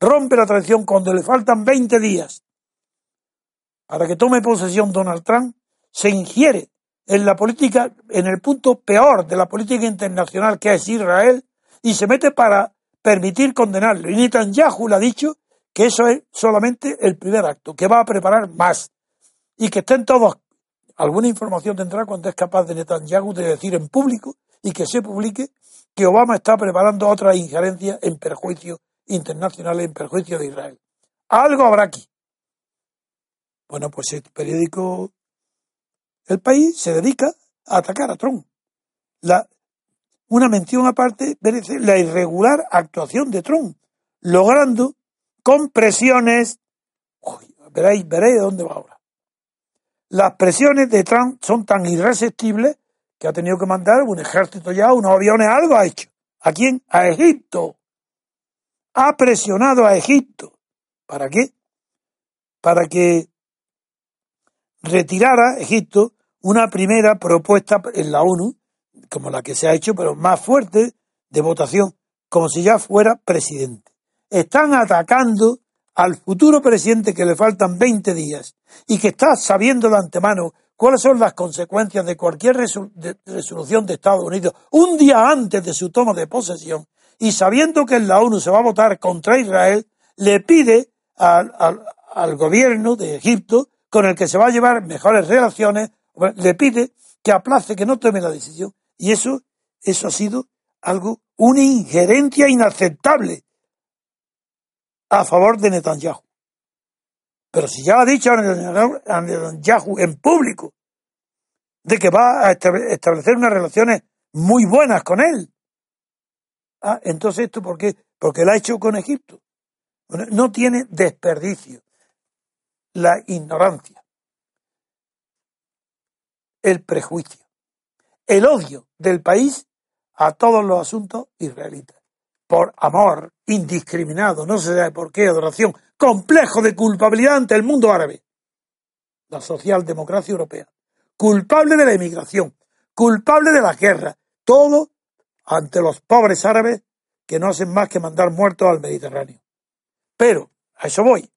Speaker 3: rompe la tradición cuando le faltan 20 días para que tome posesión Donald Trump, se ingiere en la política, en el punto peor de la política internacional que es Israel, y se mete para permitir condenarlo. Y Netanyahu le ha dicho que eso es solamente el primer acto, que va a preparar más, y que estén todos alguna información tendrá cuando es capaz de Netanyahu de decir en público y que se publique que Obama está preparando otra injerencia en perjuicio internacional, en perjuicio de Israel. Algo habrá aquí. Bueno, pues el periódico El País se dedica a atacar a Trump. Una mención aparte merece la irregular actuación de Trump, logrando con presiones. Uy, veréis, veréis dónde va ahora. Las presiones de Trump son tan irresistibles que ha tenido que mandar un ejército ya, unos aviones, algo ha hecho. ¿A quién? A Egipto. Ha presionado a Egipto. ¿Para qué? Para que retirara Egipto una primera propuesta en la ONU, como la que se ha hecho, pero más fuerte, de votación, como si ya fuera presidente. Están atacando al futuro presidente que le faltan 20 días y que está sabiendo de antemano cuáles son las consecuencias de cualquier resolución de Estados Unidos un día antes de su toma de posesión y sabiendo que en la ONU se va a votar contra Israel, le pide al, gobierno de Egipto, con el que se va a llevar mejores relaciones, le pide que aplace, que no tome la decisión. Y eso, eso ha sido algo, una injerencia inaceptable a favor de Netanyahu. Pero si ya ha dicho a Netanyahu en público de que va a establecer unas relaciones muy buenas con él. Ah, entonces esto por qué? Porque lo ha hecho con Egipto. No tiene desperdicio. La ignorancia. El prejuicio. El odio del país a todos los asuntos israelitas. Por amor indiscriminado, no se sabe por qué, adoración, complejo de culpabilidad ante el mundo árabe. La socialdemocracia europea. Culpable de la emigración, culpable de la guerra. Todo ante los pobres árabes que no hacen más que mandar muertos al Mediterráneo. Pero, a eso voy.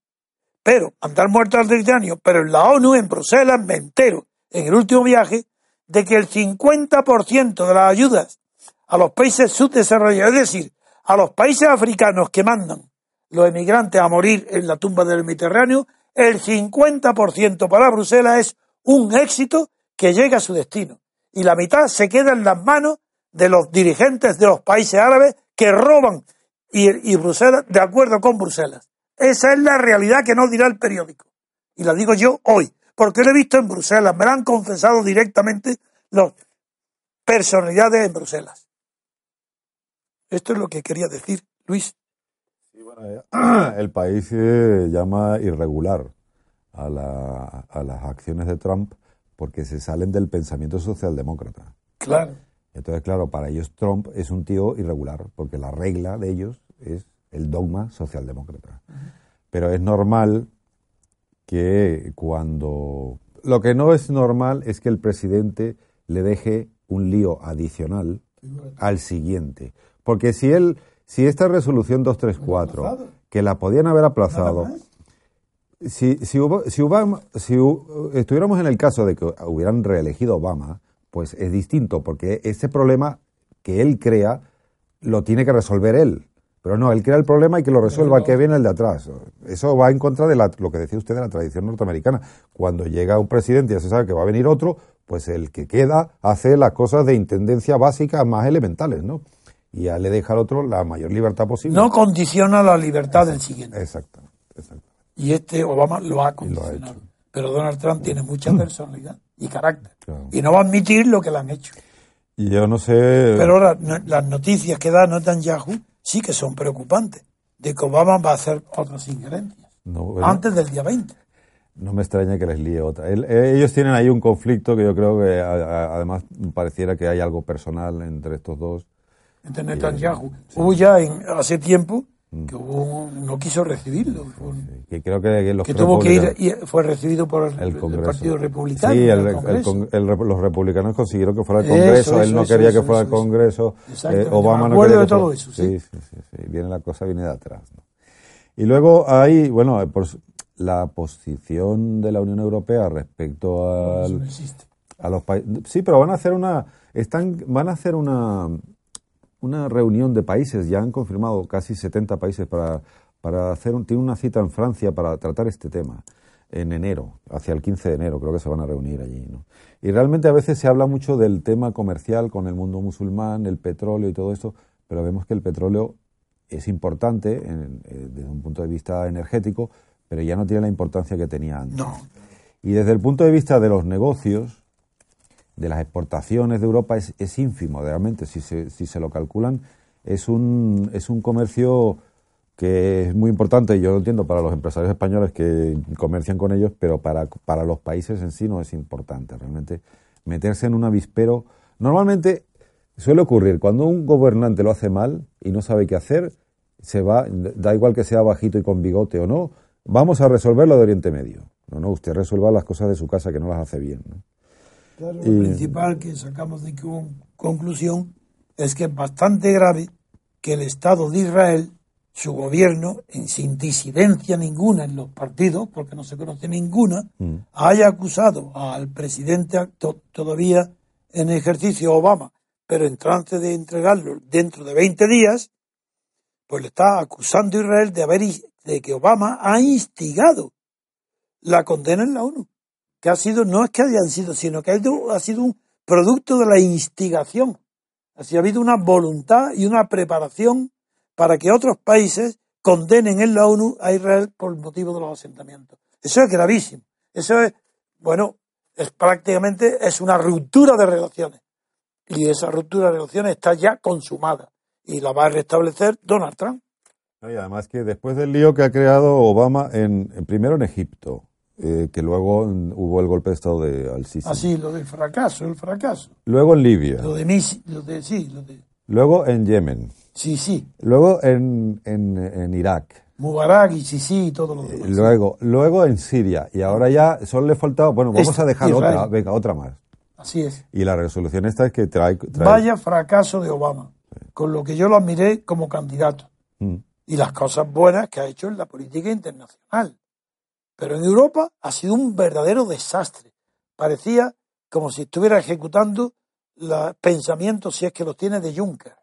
Speaker 3: Pero, mandar muertos al Mediterráneo, pero en la ONU, en Bruselas, me entero, en el último viaje, de que el 50% de las ayudas a los países subdesarrollados, es decir, a los países africanos que mandan los emigrantes a morir en la tumba del Mediterráneo, el 50% para Bruselas es un éxito que llega a su destino. Y la mitad se queda en las manos de los dirigentes de los países árabes que roban y, Bruselas, de acuerdo con Bruselas. Esa es la realidad que no dirá el periódico. Y la digo yo hoy, porque lo he visto en Bruselas, me lo han confesado directamente las personalidades en Bruselas. Esto es lo que quería decir, Luis.
Speaker 2: Eh, el país se llama irregular a, a, las acciones de Trump porque se salen del pensamiento socialdemócrata.
Speaker 3: Claro.
Speaker 2: Entonces, claro, para ellos Trump es un tío irregular, porque la regla de ellos es el dogma socialdemócrata. Pero es normal que cuando... Lo que no es normal es que el presidente le deje un lío adicional al siguiente. Porque si él, si esta resolución 234, que la podían haber aplazado, si, si, si, Obama, si estuviéramos en el caso de que hubieran reelegido Obama, pues es distinto, porque ese problema que él crea lo tiene que resolver él. Pero no, él crea el problema y que lo resuelva el que viene el de atrás. Eso va en contra de lo que decía usted de la tradición norteamericana. Cuando llega un presidente y ya se sabe que va a venir otro, pues el que queda hace las cosas de intendencia básica más elementales, ¿no? Y ya le deja al otro la mayor libertad posible.
Speaker 3: No condiciona la libertad del siguiente.
Speaker 2: Exactamente,
Speaker 3: Y este Obama lo ha condicionado. Pero Donald Trump tiene mucha personalidad y carácter. Y no va a admitir lo que le han hecho.
Speaker 2: Y yo no sé.
Speaker 3: Pero ahora las noticias que da Netanyahu sí que son preocupantes. De que Obama va a hacer otras injerencias. antes del día 20.
Speaker 2: No me extraña que les líe otra. Eh, ellos tienen ahí un conflicto que yo creo que además pareciera que hay algo personal entre estos dos.
Speaker 3: Entre Netanyahu. Hubo ya en, hace tiempo Mm. que no quiso recibirlo.
Speaker 2: que creo que,
Speaker 3: los que tuvo que ir y fue recibido por el, Partido Republicano.
Speaker 2: Sí, los republicanos consiguieron que fuera al Congreso, él no quería que fuera al Congreso, eh, Obama no quería
Speaker 3: de todo eso, sí.
Speaker 2: Sí, sí, viene la cosa viene de atrás. Y luego hay, bueno, por la posición de la Unión Europea respecto al, a los países. Sí, pero van a hacer una, están, van a hacer una una reunión de países, ya han confirmado casi 70 países para, para hacer, un, tiene una cita en Francia para tratar este tema. en enero, hacia el 15 de enero, creo que se van a reunir allí. ¿no? Y realmente a veces se habla mucho del tema comercial con el mundo musulmán, el petróleo y todo eso, pero vemos que el petróleo es importante eh, desde un punto de vista energético, pero ya no tiene la importancia que tenía antes.
Speaker 3: No.
Speaker 2: Y desde el punto de vista de los negocios, de las exportaciones de Europa, es, es ínfimo realmente. Si se, si se lo calculan, es un, es un comercio que es muy importante, yo lo entiendo, para los empresarios españoles que comercian con ellos, pero para, para los países en sí no es importante. Realmente meterse en un avispero. Normalmente suele ocurrir, cuando un gobernante lo hace mal y no sabe qué hacer, se va, da igual que sea bajito y con bigote o no, vamos a resolver lo de Oriente Medio. No, no, usted resuelva las cosas de su casa que no las hace bien. ¿no?
Speaker 3: Claro, lo principal que sacamos de conclusión es que es bastante grave que el Estado de Israel su gobierno, sin disidencia ninguna en los partidos, porque no se conoce ninguna, mm. haya acusado al presidente todavía en ejercicio Obama, pero en trance de entregarlo dentro de 20 días, pues le está acusando a Israel de haber de que Obama ha instigado la condena en la ONU, que ha sido no es que hayan sido, sino que ha sido un producto de la instigación. Así ha habido una voluntad y una preparación para que otros países condenen en la ONU a Israel por motivo de los asentamientos. Eso es gravísimo. Eso es, bueno, es prácticamente es una ruptura de relaciones. Y esa ruptura de relaciones está ya consumada. Y la va a restablecer Donald Trump.
Speaker 2: Y además que después del lío que ha creado Obama, en, primero en Egipto, eh, que luego hubo el golpe de Estado de Al-Sisi.
Speaker 3: Así, ah, lo del fracaso, el fracaso.
Speaker 2: Luego en Libia.
Speaker 3: Lo de, lo de sí, lo de...
Speaker 2: Luego en Yemen.
Speaker 3: Sí, sí.
Speaker 2: Luego en, en, en Irak.
Speaker 3: Mubarak y sí y todo lo demás.
Speaker 2: Luego, luego en Siria. Y ahora ya solo le faltaba, bueno, vamos a dejar otra, venga, otra más.
Speaker 3: Así es.
Speaker 2: Y la resolución esta es que trae...
Speaker 3: Vaya fracaso de Obama, con lo que yo lo admiré como candidato. Mm. Y las cosas buenas que ha hecho en la política internacional. Pero en Europa ha sido un verdadero desastre. Parecía como si estuviera ejecutando los pensamientos, si es que los tiene, de Juncker.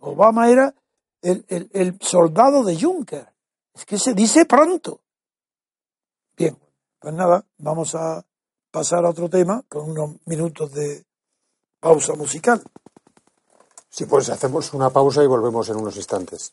Speaker 3: Obama era el, soldado de Juncker. Es que se dice pronto. Bien, pues nada, vamos a pasar a otro tema con unos minutos de pausa musical.
Speaker 1: Sí, pues hacemos una pausa y volvemos en unos instantes.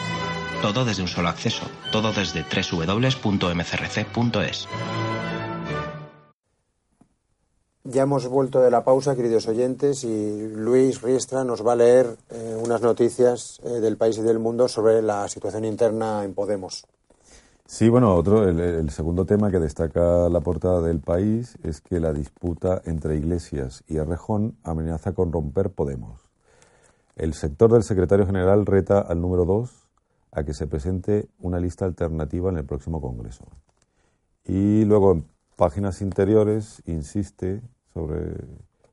Speaker 4: Todo desde un solo acceso, todo desde www.mcrc.es.
Speaker 1: Ya hemos vuelto de la pausa, queridos oyentes, y Luis Riestra nos va a leer eh, unas noticias eh, del país y del mundo sobre la situación interna en Podemos.
Speaker 2: Sí, bueno, otro, el, segundo tema que destaca la portada del país es que la disputa entre Iglesias y Arrejón amenaza con romper Podemos. El sector del secretario general reta al número dos a que se presente una lista alternativa en el próximo Congreso. Y luego, en páginas interiores, insiste sobre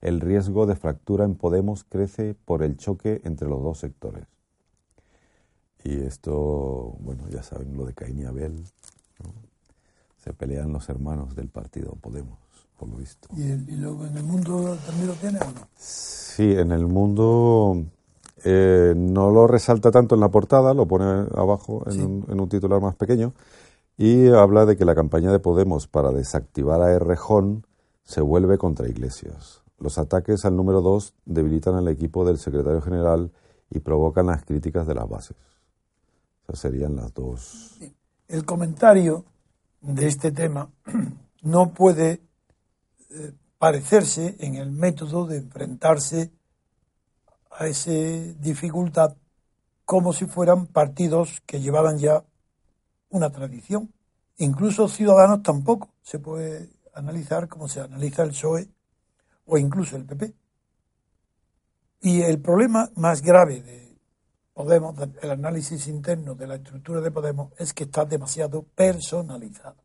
Speaker 2: el riesgo de fractura en Podemos crece por el choque entre los dos sectores. Y esto, bueno, ya saben lo de Caín y Abel. Se pelean los hermanos del partido Podemos, por lo visto.
Speaker 3: ¿Y, luego en el mundo también lo tiene o no?
Speaker 2: Sí, en el mundo eh, no lo resalta tanto en la portada, lo pone abajo en, un, en, un, titular más pequeño. Y habla de que la campaña de Podemos para desactivar a Errejón se vuelve contra Iglesias. Los ataques al número dos debilitan al equipo del secretario general y provocan las críticas de las bases. Esas serían las dos.
Speaker 3: El comentario de este tema no puede eh, parecerse en el método de enfrentarse a esa dificultad como si fueran partidos que llevaban ya una tradición. Incluso Ciudadanos tampoco se puede analizar como se analiza el PSOE o incluso el PP. Y el problema más grave de Podemos, el análisis interno de la estructura de Podemos es que está demasiado personalizado.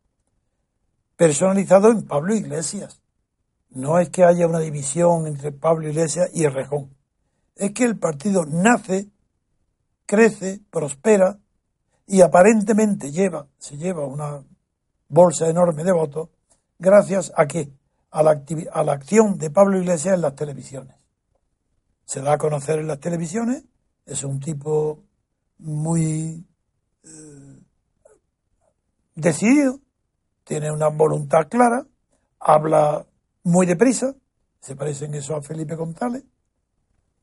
Speaker 3: Personalizado en Pablo Iglesias. No es que haya una división entre Pablo Iglesias y Rejón. Es que el partido nace, crece, prospera y aparentemente lleva, se lleva una bolsa enorme de votos gracias a que a la, a la acción de Pablo Iglesias en las televisiones. Se da a conocer en las televisiones, es un tipo muy eh, decidido, tiene una voluntad clara, habla muy deprisa, se parece en eso a Felipe González,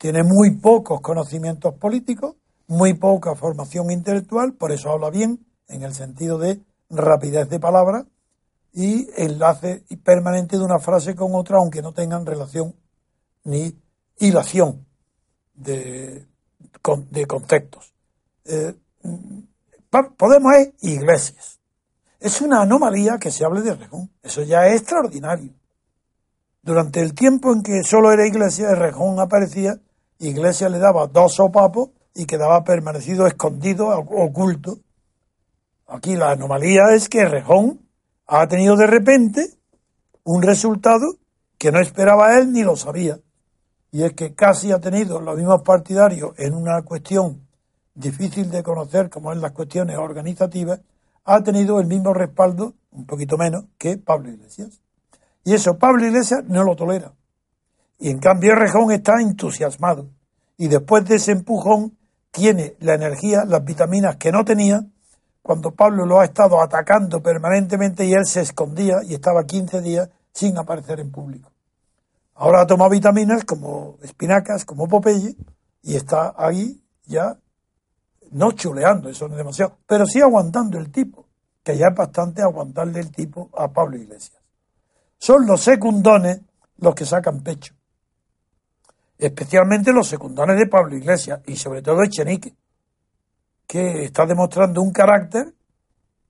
Speaker 3: tiene muy pocos conocimientos políticos, muy poca formación intelectual, por eso habla bien, en el sentido de rapidez de palabra y enlace permanente de una frase con otra, aunque no tengan relación ni hilación de, de conceptos. Eh, Podemos es iglesias. Es una anomalía que se hable de Rejón. Eso ya es extraordinario. Durante el tiempo en que solo era iglesia, Rejón aparecía, iglesia le daba dos sopapos y quedaba permanecido escondido, oculto. Aquí la anomalía es que Rejón ha tenido de repente un resultado que no esperaba él ni lo sabía. Y es que casi ha tenido los mismos partidarios en una cuestión difícil de conocer, como en las cuestiones organizativas, ha tenido el mismo respaldo, un poquito menos, que Pablo Iglesias. Y eso Pablo Iglesias no lo tolera. Y en cambio Rejón está entusiasmado. Y después de ese empujón tiene la energía, las vitaminas que no tenía cuando Pablo lo ha estado atacando permanentemente y él se escondía y estaba 15 días sin aparecer en público. Ahora ha tomado vitaminas como espinacas, como Popeye, y está ahí ya no chuleando, eso no es demasiado, pero sí aguantando el tipo, que ya es bastante aguantarle el tipo a Pablo Iglesias. Son los secundones los que sacan pecho, especialmente los secundones de Pablo Iglesias y sobre todo Echenique, que está demostrando un carácter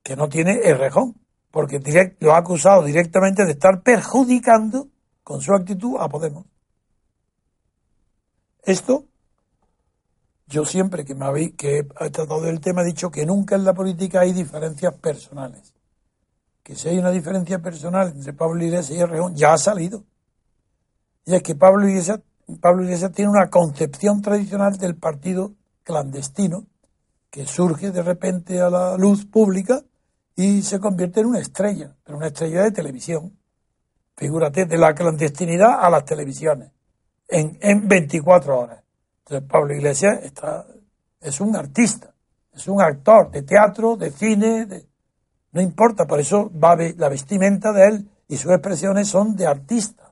Speaker 3: que no tiene el rejón, porque lo ha acusado directamente de estar perjudicando con su actitud a Podemos. Esto, yo siempre que me habéis, que he tratado del tema he dicho que nunca en la política hay diferencias personales. Que si hay una diferencia personal entre Pablo Iglesias y Rejón, ya ha salido. Y es que Pablo Iglesias, Pablo Iglesias tiene una concepción tradicional del partido clandestino, que surge de repente a la luz pública y se convierte en una estrella, pero una estrella de televisión. Figúrate, de la clandestinidad a las televisiones, en, en 24 horas. Entonces Pablo Iglesias está, es un artista, es un actor de teatro, de cine, de, no importa, por eso va la vestimenta de él y sus expresiones son de artista.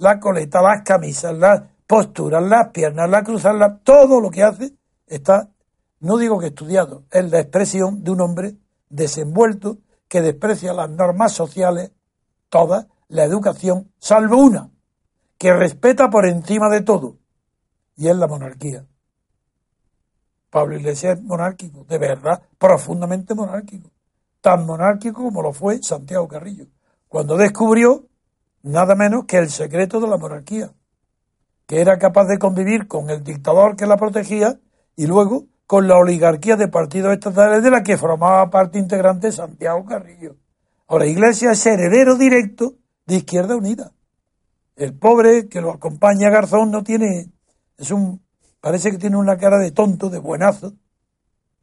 Speaker 3: La coleta, las camisas, las posturas, las piernas, la cruzada, todo lo que hace está no digo que estudiado, es la expresión de un hombre desenvuelto que desprecia las normas sociales, todas, la educación, salvo una, que respeta por encima de todo, y es la monarquía. Pablo Iglesias es monárquico, de verdad, profundamente monárquico, tan monárquico como lo fue Santiago Carrillo, cuando descubrió nada menos que el secreto de la monarquía, que era capaz de convivir con el dictador que la protegía y luego con la oligarquía de partidos estatales de la que formaba parte integrante Santiago Carrillo. Ahora, Iglesias es heredero directo de Izquierda Unida. El pobre que lo acompaña Garzón no tiene, es un, parece que tiene una cara de tonto, de buenazo,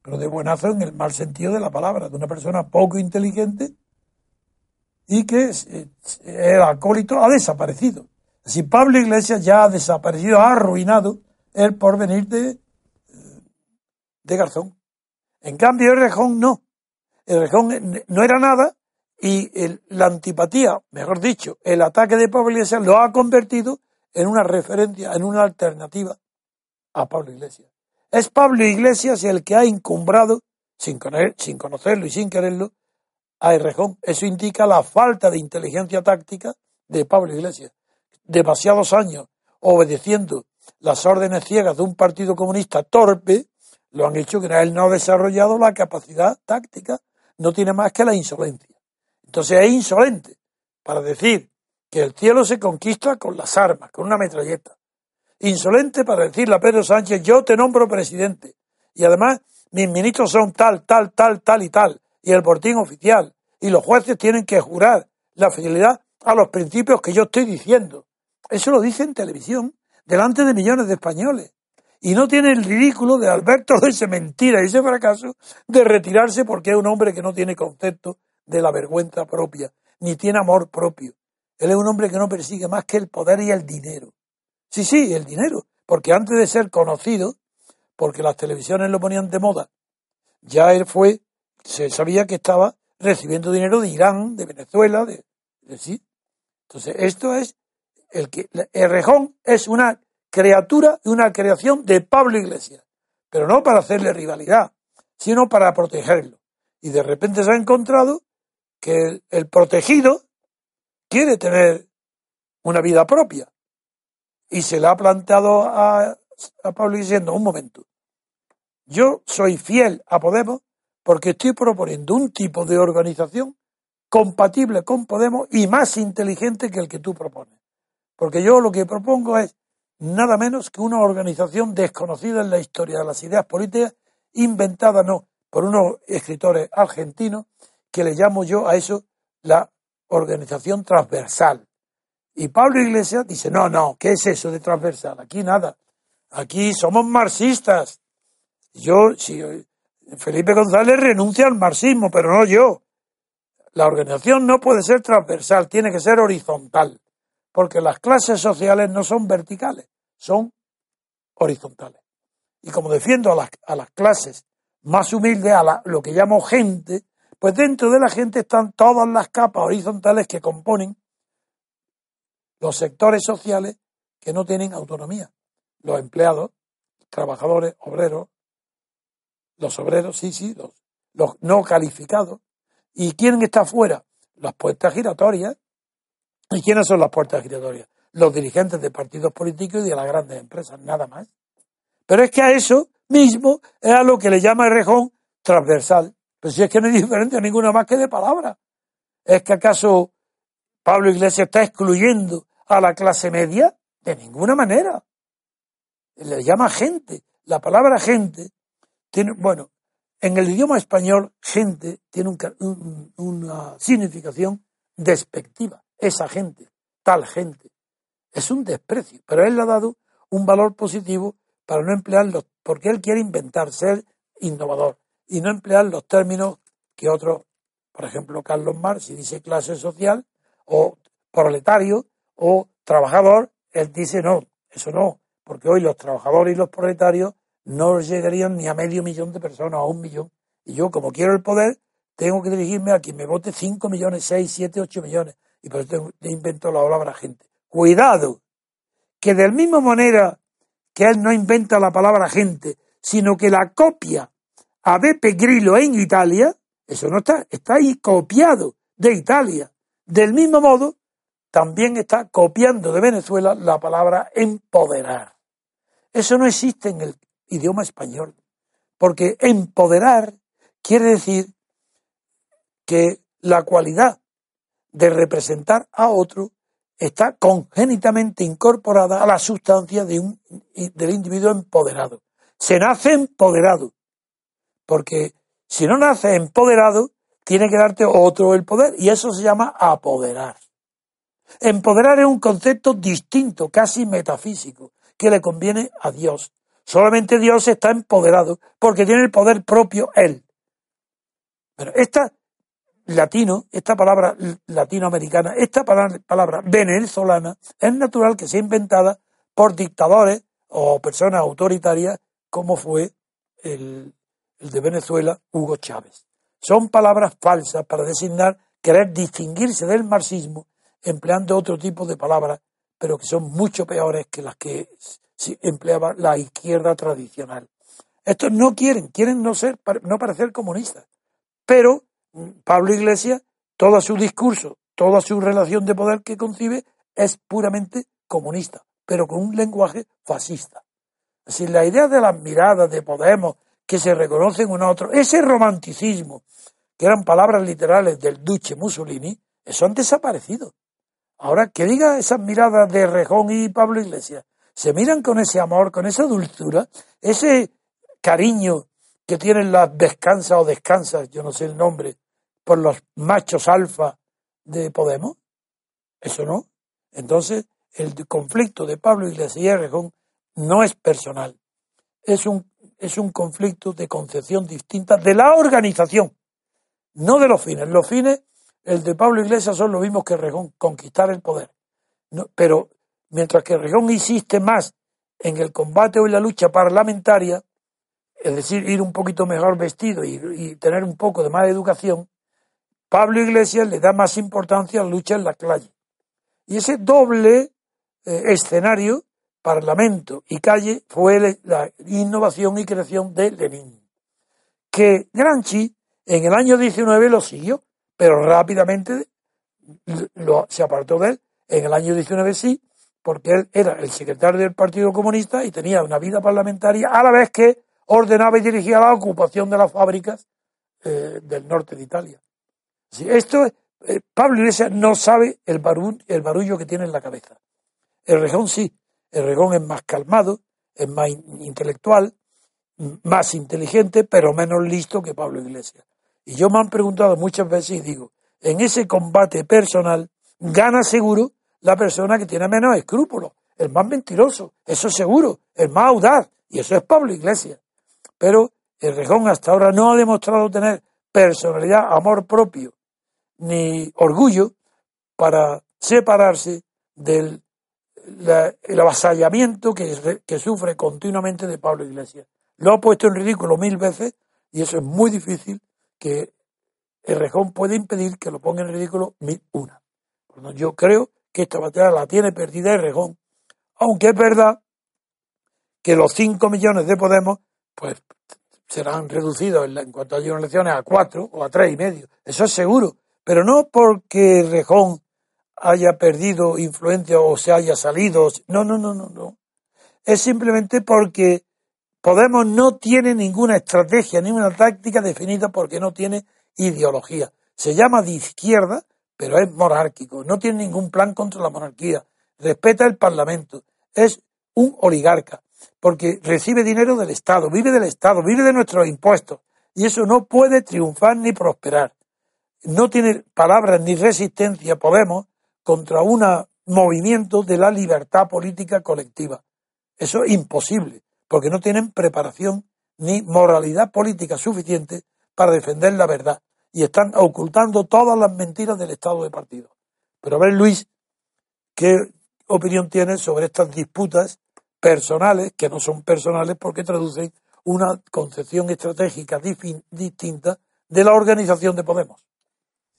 Speaker 3: pero de buenazo en el mal sentido de la palabra, de una persona poco inteligente y que el acólito ha desaparecido. Si Pablo Iglesias ya ha desaparecido, ha arruinado el porvenir de de Garzón. En cambio, el Rejón no. El Rejón no era nada y la antipatía, mejor dicho, el ataque de Pablo Iglesias lo ha convertido en una referencia, en una alternativa a Pablo Iglesias. Es Pablo Iglesias el que ha encumbrado, sin, sin conocerlo y sin quererlo, a Errejón. Eso indica la falta de inteligencia táctica de Pablo Iglesias. Demasiados años obedeciendo las órdenes ciegas de un partido comunista torpe, lo han hecho que él no ha desarrollado la capacidad táctica, no tiene más que la insolencia. Entonces es insolente para decir que el cielo se conquista con las armas, con una metralleta. Insolente para decirle a Pedro Sánchez, yo te nombro presidente. Y además, mis ministros son tal, tal, tal, tal y tal. Y el portín oficial. Y los jueces tienen que jurar la fidelidad a los principios que yo estoy diciendo. Eso lo dice en televisión, delante de millones de españoles. Y no tiene el ridículo de Alberto de ese mentira y ese fracaso de retirarse porque es un hombre que no tiene concepto de la vergüenza propia, ni tiene amor propio. Él es un hombre que no persigue más que el poder y el dinero. Sí, sí, el dinero. Porque antes de ser conocido, porque las televisiones lo ponían de moda, ya él fue, se sabía que estaba recibiendo dinero de Irán, de Venezuela, de, sí. Entonces, esto es el que el rejón es una criatura y una creación de Pablo Iglesias, pero no para hacerle rivalidad, sino para protegerlo. Y de repente se ha encontrado que el, protegido quiere tener una vida propia. Y se le ha planteado a, a Pablo diciendo, un momento, yo soy fiel a Podemos porque estoy proponiendo un tipo de organización compatible con Podemos y más inteligente que el que tú propones. Porque yo lo que propongo es nada menos que una organización desconocida en la historia de las ideas políticas, inventada no por unos escritores argentinos, que le llamo yo a eso la organización transversal. Y Pablo Iglesias dice, no, no, ¿qué es eso de transversal? Aquí nada. Aquí somos marxistas. Yo, si Felipe González renuncia al marxismo, pero no yo. La organización no puede ser transversal, tiene que ser horizontal, porque las clases sociales no son verticales, son horizontales. Y como defiendo a las, a las clases más humildes, a lo que llamo gente, pues dentro de la gente están todas las capas horizontales que componen los sectores sociales que no tienen autonomía. Los empleados, trabajadores, obreros, los obreros, sí, sí, los, no calificados. ¿Y quién está fuera? Las puertas giratorias. ¿Y quiénes son las puertas giratorias? Los dirigentes de partidos políticos y de las grandes empresas, nada más. Pero es que a eso mismo es a lo que le llama el rejón transversal. Pero si es que no es diferente a ninguna más que de palabra. ¿Es que acaso Pablo Iglesias está excluyendo a la clase media? De ninguna manera. Le llama gente. La palabra gente tiene, bueno, en el idioma español, gente tiene una significación despectiva. Esa gente, tal gente. Es un desprecio. Pero él le ha dado un valor positivo para no emplearlo, porque él quiere inventar, ser innovador y no emplear los términos que otros, por ejemplo, Carlos Marx, si dice clase social o proletario o trabajador, él dice no, eso no, porque hoy los trabajadores y los proletarios no llegarían ni a medio millón de personas, a un millón. Y yo, como quiero el poder, tengo que dirigirme a quien me vote 5 millones, 6, 7, 8 millones. Y por eso invento la palabra gente. Cuidado, que de la misma manera que él no inventa la palabra gente, sino que la copia a Beppe Grillo en Italia, eso no está, está ahí copiado de Italia. Del mismo modo, también está copiando de Venezuela la palabra empoderar. Eso no existe en el idioma español, porque empoderar quiere decir que la cualidad de representar a otro está congénitamente incorporada a la sustancia de un, del individuo empoderado. Se nace empoderado, porque si no nace empoderado, tiene que darte otro el poder, y eso se llama apoderar. Empoderar es un concepto distinto, casi metafísico, que le conviene a Dios. Solamente Dios está empoderado porque tiene el poder propio Él. Pero esta latino, esta palabra latinoamericana, esta palabra venezolana, es natural que sea inventada por dictadores o personas autoritarias como fue el, el de Venezuela, Hugo Chávez. Son palabras falsas para designar querer distinguirse del marxismo empleando otro tipo de palabras, pero que son mucho peores que las que empleaba la izquierda tradicional. Estos no quieren, quieren no ser, no parecer comunistas. Pero mm, Pablo Iglesias, todo su discurso, toda su relación de poder que concibe es puramente comunista, pero con un lenguaje fascista. Así, la idea de las miradas de Podemos, que se reconocen uno a otro, ese romanticismo, que eran palabras literales del Duce Mussolini, eso han desaparecido. Ahora, que diga esas miradas de Rejón y Pablo Iglesias, se miran con ese amor, con esa dulzura, ese cariño que tienen las descansas o descansas, yo no sé el nombre, por los machos alfa de Podemos? Eso no. Entonces, el conflicto de Pablo Iglesias y Errejón no es personal. Es un, es un conflicto de concepción distinta de la organización, no de los fines. Los fines, el de Pablo Iglesias son los mismos que Errejón, conquistar el poder. pero mientras que Errejón insiste más en el combate o en la lucha parlamentaria, es decir, ir un poquito mejor vestido y, tener un poco de más educación, Pablo Iglesias le da más importancia a la lucha en la calle. Y ese doble eh, escenario, parlamento y calle, fue la innovación y creación de Lenin. Que Granchi en el año 19 lo siguió, pero rápidamente se apartó de él. En el año 19 sí, porque él era el secretario del Partido Comunista y tenía una vida parlamentaria a la vez que ordenaba y dirigía la ocupación de las fábricas eh, del norte de Italia. esto, eh, Pablo Iglesias no sabe el, barullo que tiene en la cabeza. El Rejón sí, el Rejón es más calmado, es más intelectual, más inteligente, pero menos listo que Pablo Iglesias. Y yo me han preguntado muchas veces y digo, en ese combate personal gana seguro la persona que tiene menos escrúpulos, el más mentiroso, eso es seguro, el más audaz, y eso es Pablo Iglesias. Pero el Rejón hasta ahora no ha demostrado tener personalidad, amor propio, ni orgullo para separarse del el avasallamiento que, sufre continuamente de Pablo Iglesias. Lo ha puesto en ridículo mil veces y eso es muy difícil que el Rejón puede impedir que lo ponga en ridículo mil una. Yo creo que esta batalla la tiene perdida el Rejón, aunque es verdad que los 5 millones de Podemos pues serán reducidos en, cuanto a elecciones a cuatro o a tres y medio. Eso es seguro. Pero no porque Rejón haya perdido influencia o se haya salido. No, no, no, no, no. Es simplemente porque Podemos no tiene ninguna estrategia, ninguna táctica definida porque no tiene ideología. Se llama de izquierda, pero es monárquico. No tiene ningún plan contra la monarquía. Respeta el Parlamento. Es un oligarca porque recibe dinero del Estado, vive del Estado, vive de nuestros impuestos, y eso no puede triunfar ni prosperar. No tiene palabras ni resistencia, Podemos, contra un movimiento de la libertad política colectiva. Eso es imposible, porque no tienen preparación ni moralidad política suficiente para defender la verdad, y están ocultando todas las mentiras del Estado de partido. Pero a ver, Luis, ¿qué opinión tienes sobre estas disputas personales, que no son personales porque traducen una concepción estratégica distinta de la organización de Podemos.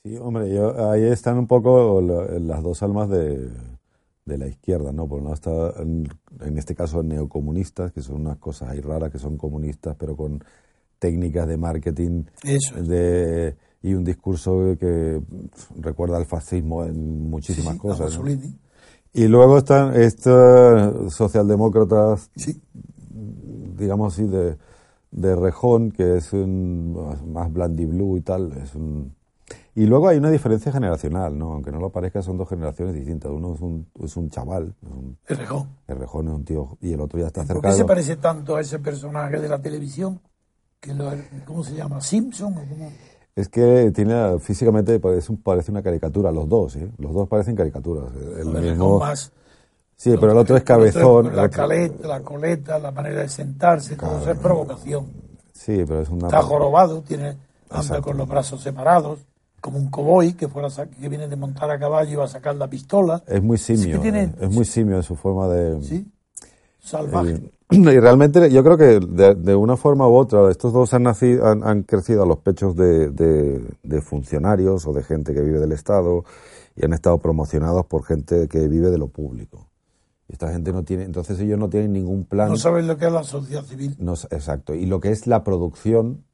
Speaker 2: Sí, hombre, ahí están un poco las dos almas de, la izquierda, ¿no? Por no está, en, este caso, neocomunistas, que son unas cosas ahí raras, que son comunistas, pero con técnicas de marketing de, y un discurso que recuerda al fascismo en muchísimas cosas. Y luego están estos socialdemócratas, digamos así, de, de rejón, que es un, más blue y tal. Es un... Y luego hay una diferencia generacional, ¿no? Aunque no lo parezca, son dos generaciones distintas. Uno es un, es un chaval.
Speaker 3: el rejón.
Speaker 2: El rejón es un tío, y el otro ya está acercado.
Speaker 3: ¿Por qué se parece tanto a ese personaje de la televisión? Que ¿Cómo se llama? ¿Simpson o cómo?
Speaker 2: Es que tiene físicamente parece, parece una caricatura, los dos, ¿eh? Los dos parecen caricaturas. El
Speaker 3: mismo... más,
Speaker 2: sí, pero el otro es cabezón.
Speaker 3: La, caleta, la coleta, la manera de sentarse, todo eso es provocación.
Speaker 2: Sí, pero es una...
Speaker 3: Está jorobado, tiene, anda con los brazos separados, como un cowboy que, fuera que viene de montar a caballo y va a sacar la pistola.
Speaker 2: Es muy simio, es, muy simio en su forma de...
Speaker 3: Sí, salvaje.
Speaker 2: Y realmente yo creo que de, una forma u otra estos dos han, nacido, han, crecido a los pechos de, de, funcionarios o de gente que vive del Estado y han estado promocionados por gente que vive de lo público. Y esta gente no tiene, entonces ellos no tienen ningún plan.
Speaker 3: No saben lo que es la sociedad civil.
Speaker 2: No, exacto. Y lo que es la producción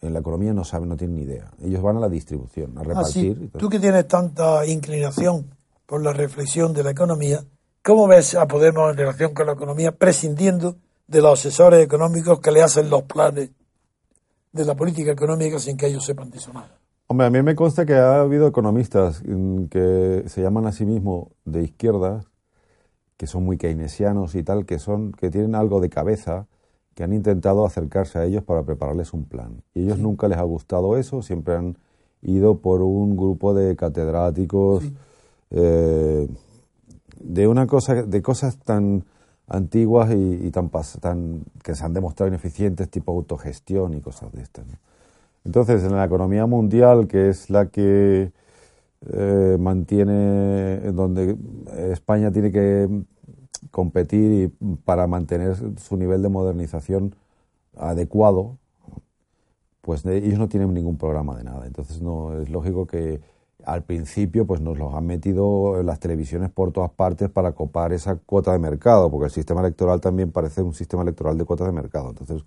Speaker 2: en la economía no saben, no tienen ni idea. Ellos van a la distribución, a ah, repartir.
Speaker 3: Tú que tienes tanta inclinación por la reflexión de la economía, ¿Cómo ves a Podemos en relación con la economía prescindiendo de los asesores económicos que le hacen los planes de la política económica sin que ellos sepan de eso nada?
Speaker 2: Hombre, a mí me consta que ha habido economistas que se llaman a sí mismos de izquierda, que son muy keynesianos y tal, que son que tienen algo de cabeza, que han intentado acercarse a ellos para prepararles un plan. Y ellos nunca les ha gustado eso, siempre han ido por un grupo de catedráticos eh, de una cosa, de cosas tan antiguas y, tan, tan que se han demostrado ineficientes, tipo autogestión y cosas de estas. Entonces, en la economía mundial, que es la que eh, mantiene, donde España tiene que competir y para mantener su nivel de modernización adecuado, pues ellos no tienen ningún programa de nada. Entonces no es lógico que al principio pues nos los han metido en las televisiones por todas partes para copar esa cuota de mercado, porque el sistema electoral también parece un sistema electoral de cuotas de mercado. Entonces,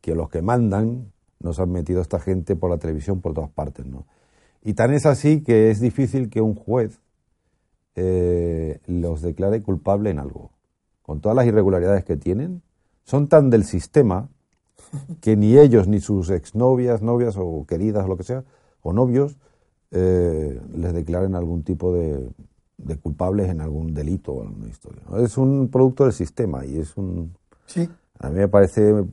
Speaker 2: que los que mandan nos han metido esta gente por la televisión por todas partes, ¿no? Y tan es así que es difícil que un juez eh, los declare culpable en algo. Con todas las irregularidades que tienen, son tan del sistema que ni ellos, ni sus exnovias, novias o queridas o lo que sea, o novios, eh, les declaren algún tipo de, culpables en algún delito o alguna historia. Es un producto del sistema y es un...
Speaker 3: Sí.
Speaker 2: A mí me parece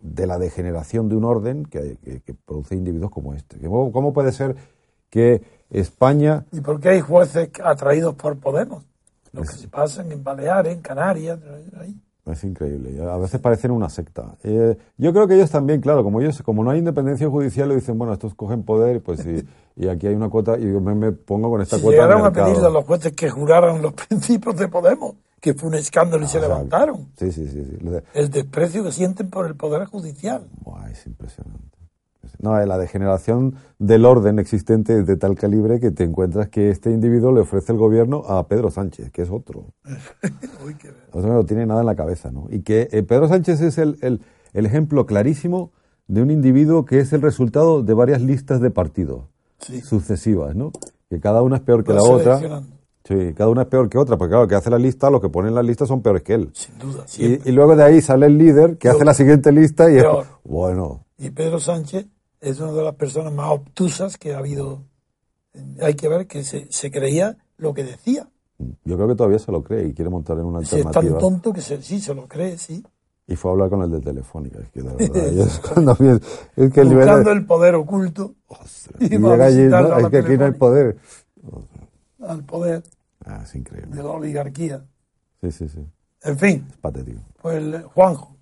Speaker 2: de la degeneración de un orden que, produce individuos como este. ¿Cómo puede ser que España.
Speaker 3: ¿Y por qué hay jueces atraídos por Podemos? Los que se pasan en Baleares, en Canarias. Ahí.
Speaker 2: Es increíble. A veces parecen una secta. Eh, yo creo que ellos también, claro, como ellos, como no hay independencia judicial, le dicen, bueno, estos cogen poder, pues sí, y aquí hay una cuota, y yo me, pongo con esta cuota.
Speaker 3: Llegaron a pedirle a los jueces que juraran los principios de Podemos, que fue un escándalo y se levantaron.
Speaker 2: Sí, sí, sí, sí.
Speaker 3: El desprecio que sienten por el poder judicial.
Speaker 2: es impresionante. No, la degeneración del orden existente de tal calibre que te encuentras que este individuo le ofrece el gobierno a Pedro Sánchez, que es otro. no tiene nada en la cabeza, ¿no? Y que eh, Pedro Sánchez es el, el, ejemplo clarísimo de un individuo que es el resultado de varias listas de partidos sucesivas, ¿no? Que cada una es peor que la otra. Sí, cada una es peor que otra, porque claro, que hace la lista, los que ponen la lista son peores que él.
Speaker 3: Sin duda.
Speaker 2: Y, y, luego de ahí sale el líder que hace la siguiente lista y es, bueno.
Speaker 3: Y Pedro Sánchez es una de las personas más obtusas que ha habido. Hay que ver que se, se creía lo que decía.
Speaker 2: Yo creo que todavía se lo cree y quiere montar en una alternativa.
Speaker 3: es tan tonto que sí, se lo cree, sí.
Speaker 2: Y fue a hablar con el de Telefónica. Es que de verdad,
Speaker 3: es, que el Buscando el poder oculto.
Speaker 2: y, llega allí, es que aquí no hay poder.
Speaker 3: Al poder.
Speaker 2: Ah, es increíble.
Speaker 3: De la oligarquía.
Speaker 2: Sí, sí, sí.
Speaker 3: En fin.
Speaker 2: Es patético.
Speaker 3: Pues, Juanjo,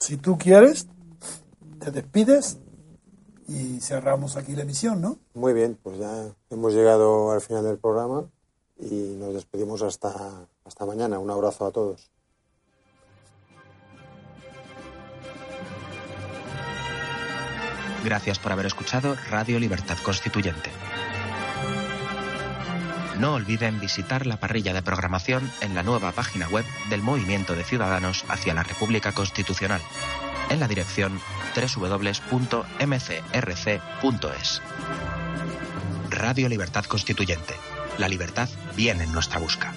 Speaker 3: si tú quieres, te despides y cerramos aquí la emisión, ¿no?
Speaker 1: Muy bien, pues ya hemos llegado al final del programa y nos despedimos hasta, hasta mañana. Un abrazo a todos.
Speaker 4: Gracias por haber escuchado Radio Libertad Constituyente. No olviden visitar la parrilla de programación en la nueva página web del Movimiento de Ciudadanos hacia la República Constitucional en la dirección www.mcrc.es. Radio Libertad Constituyente. La libertad viene en nuestra busca.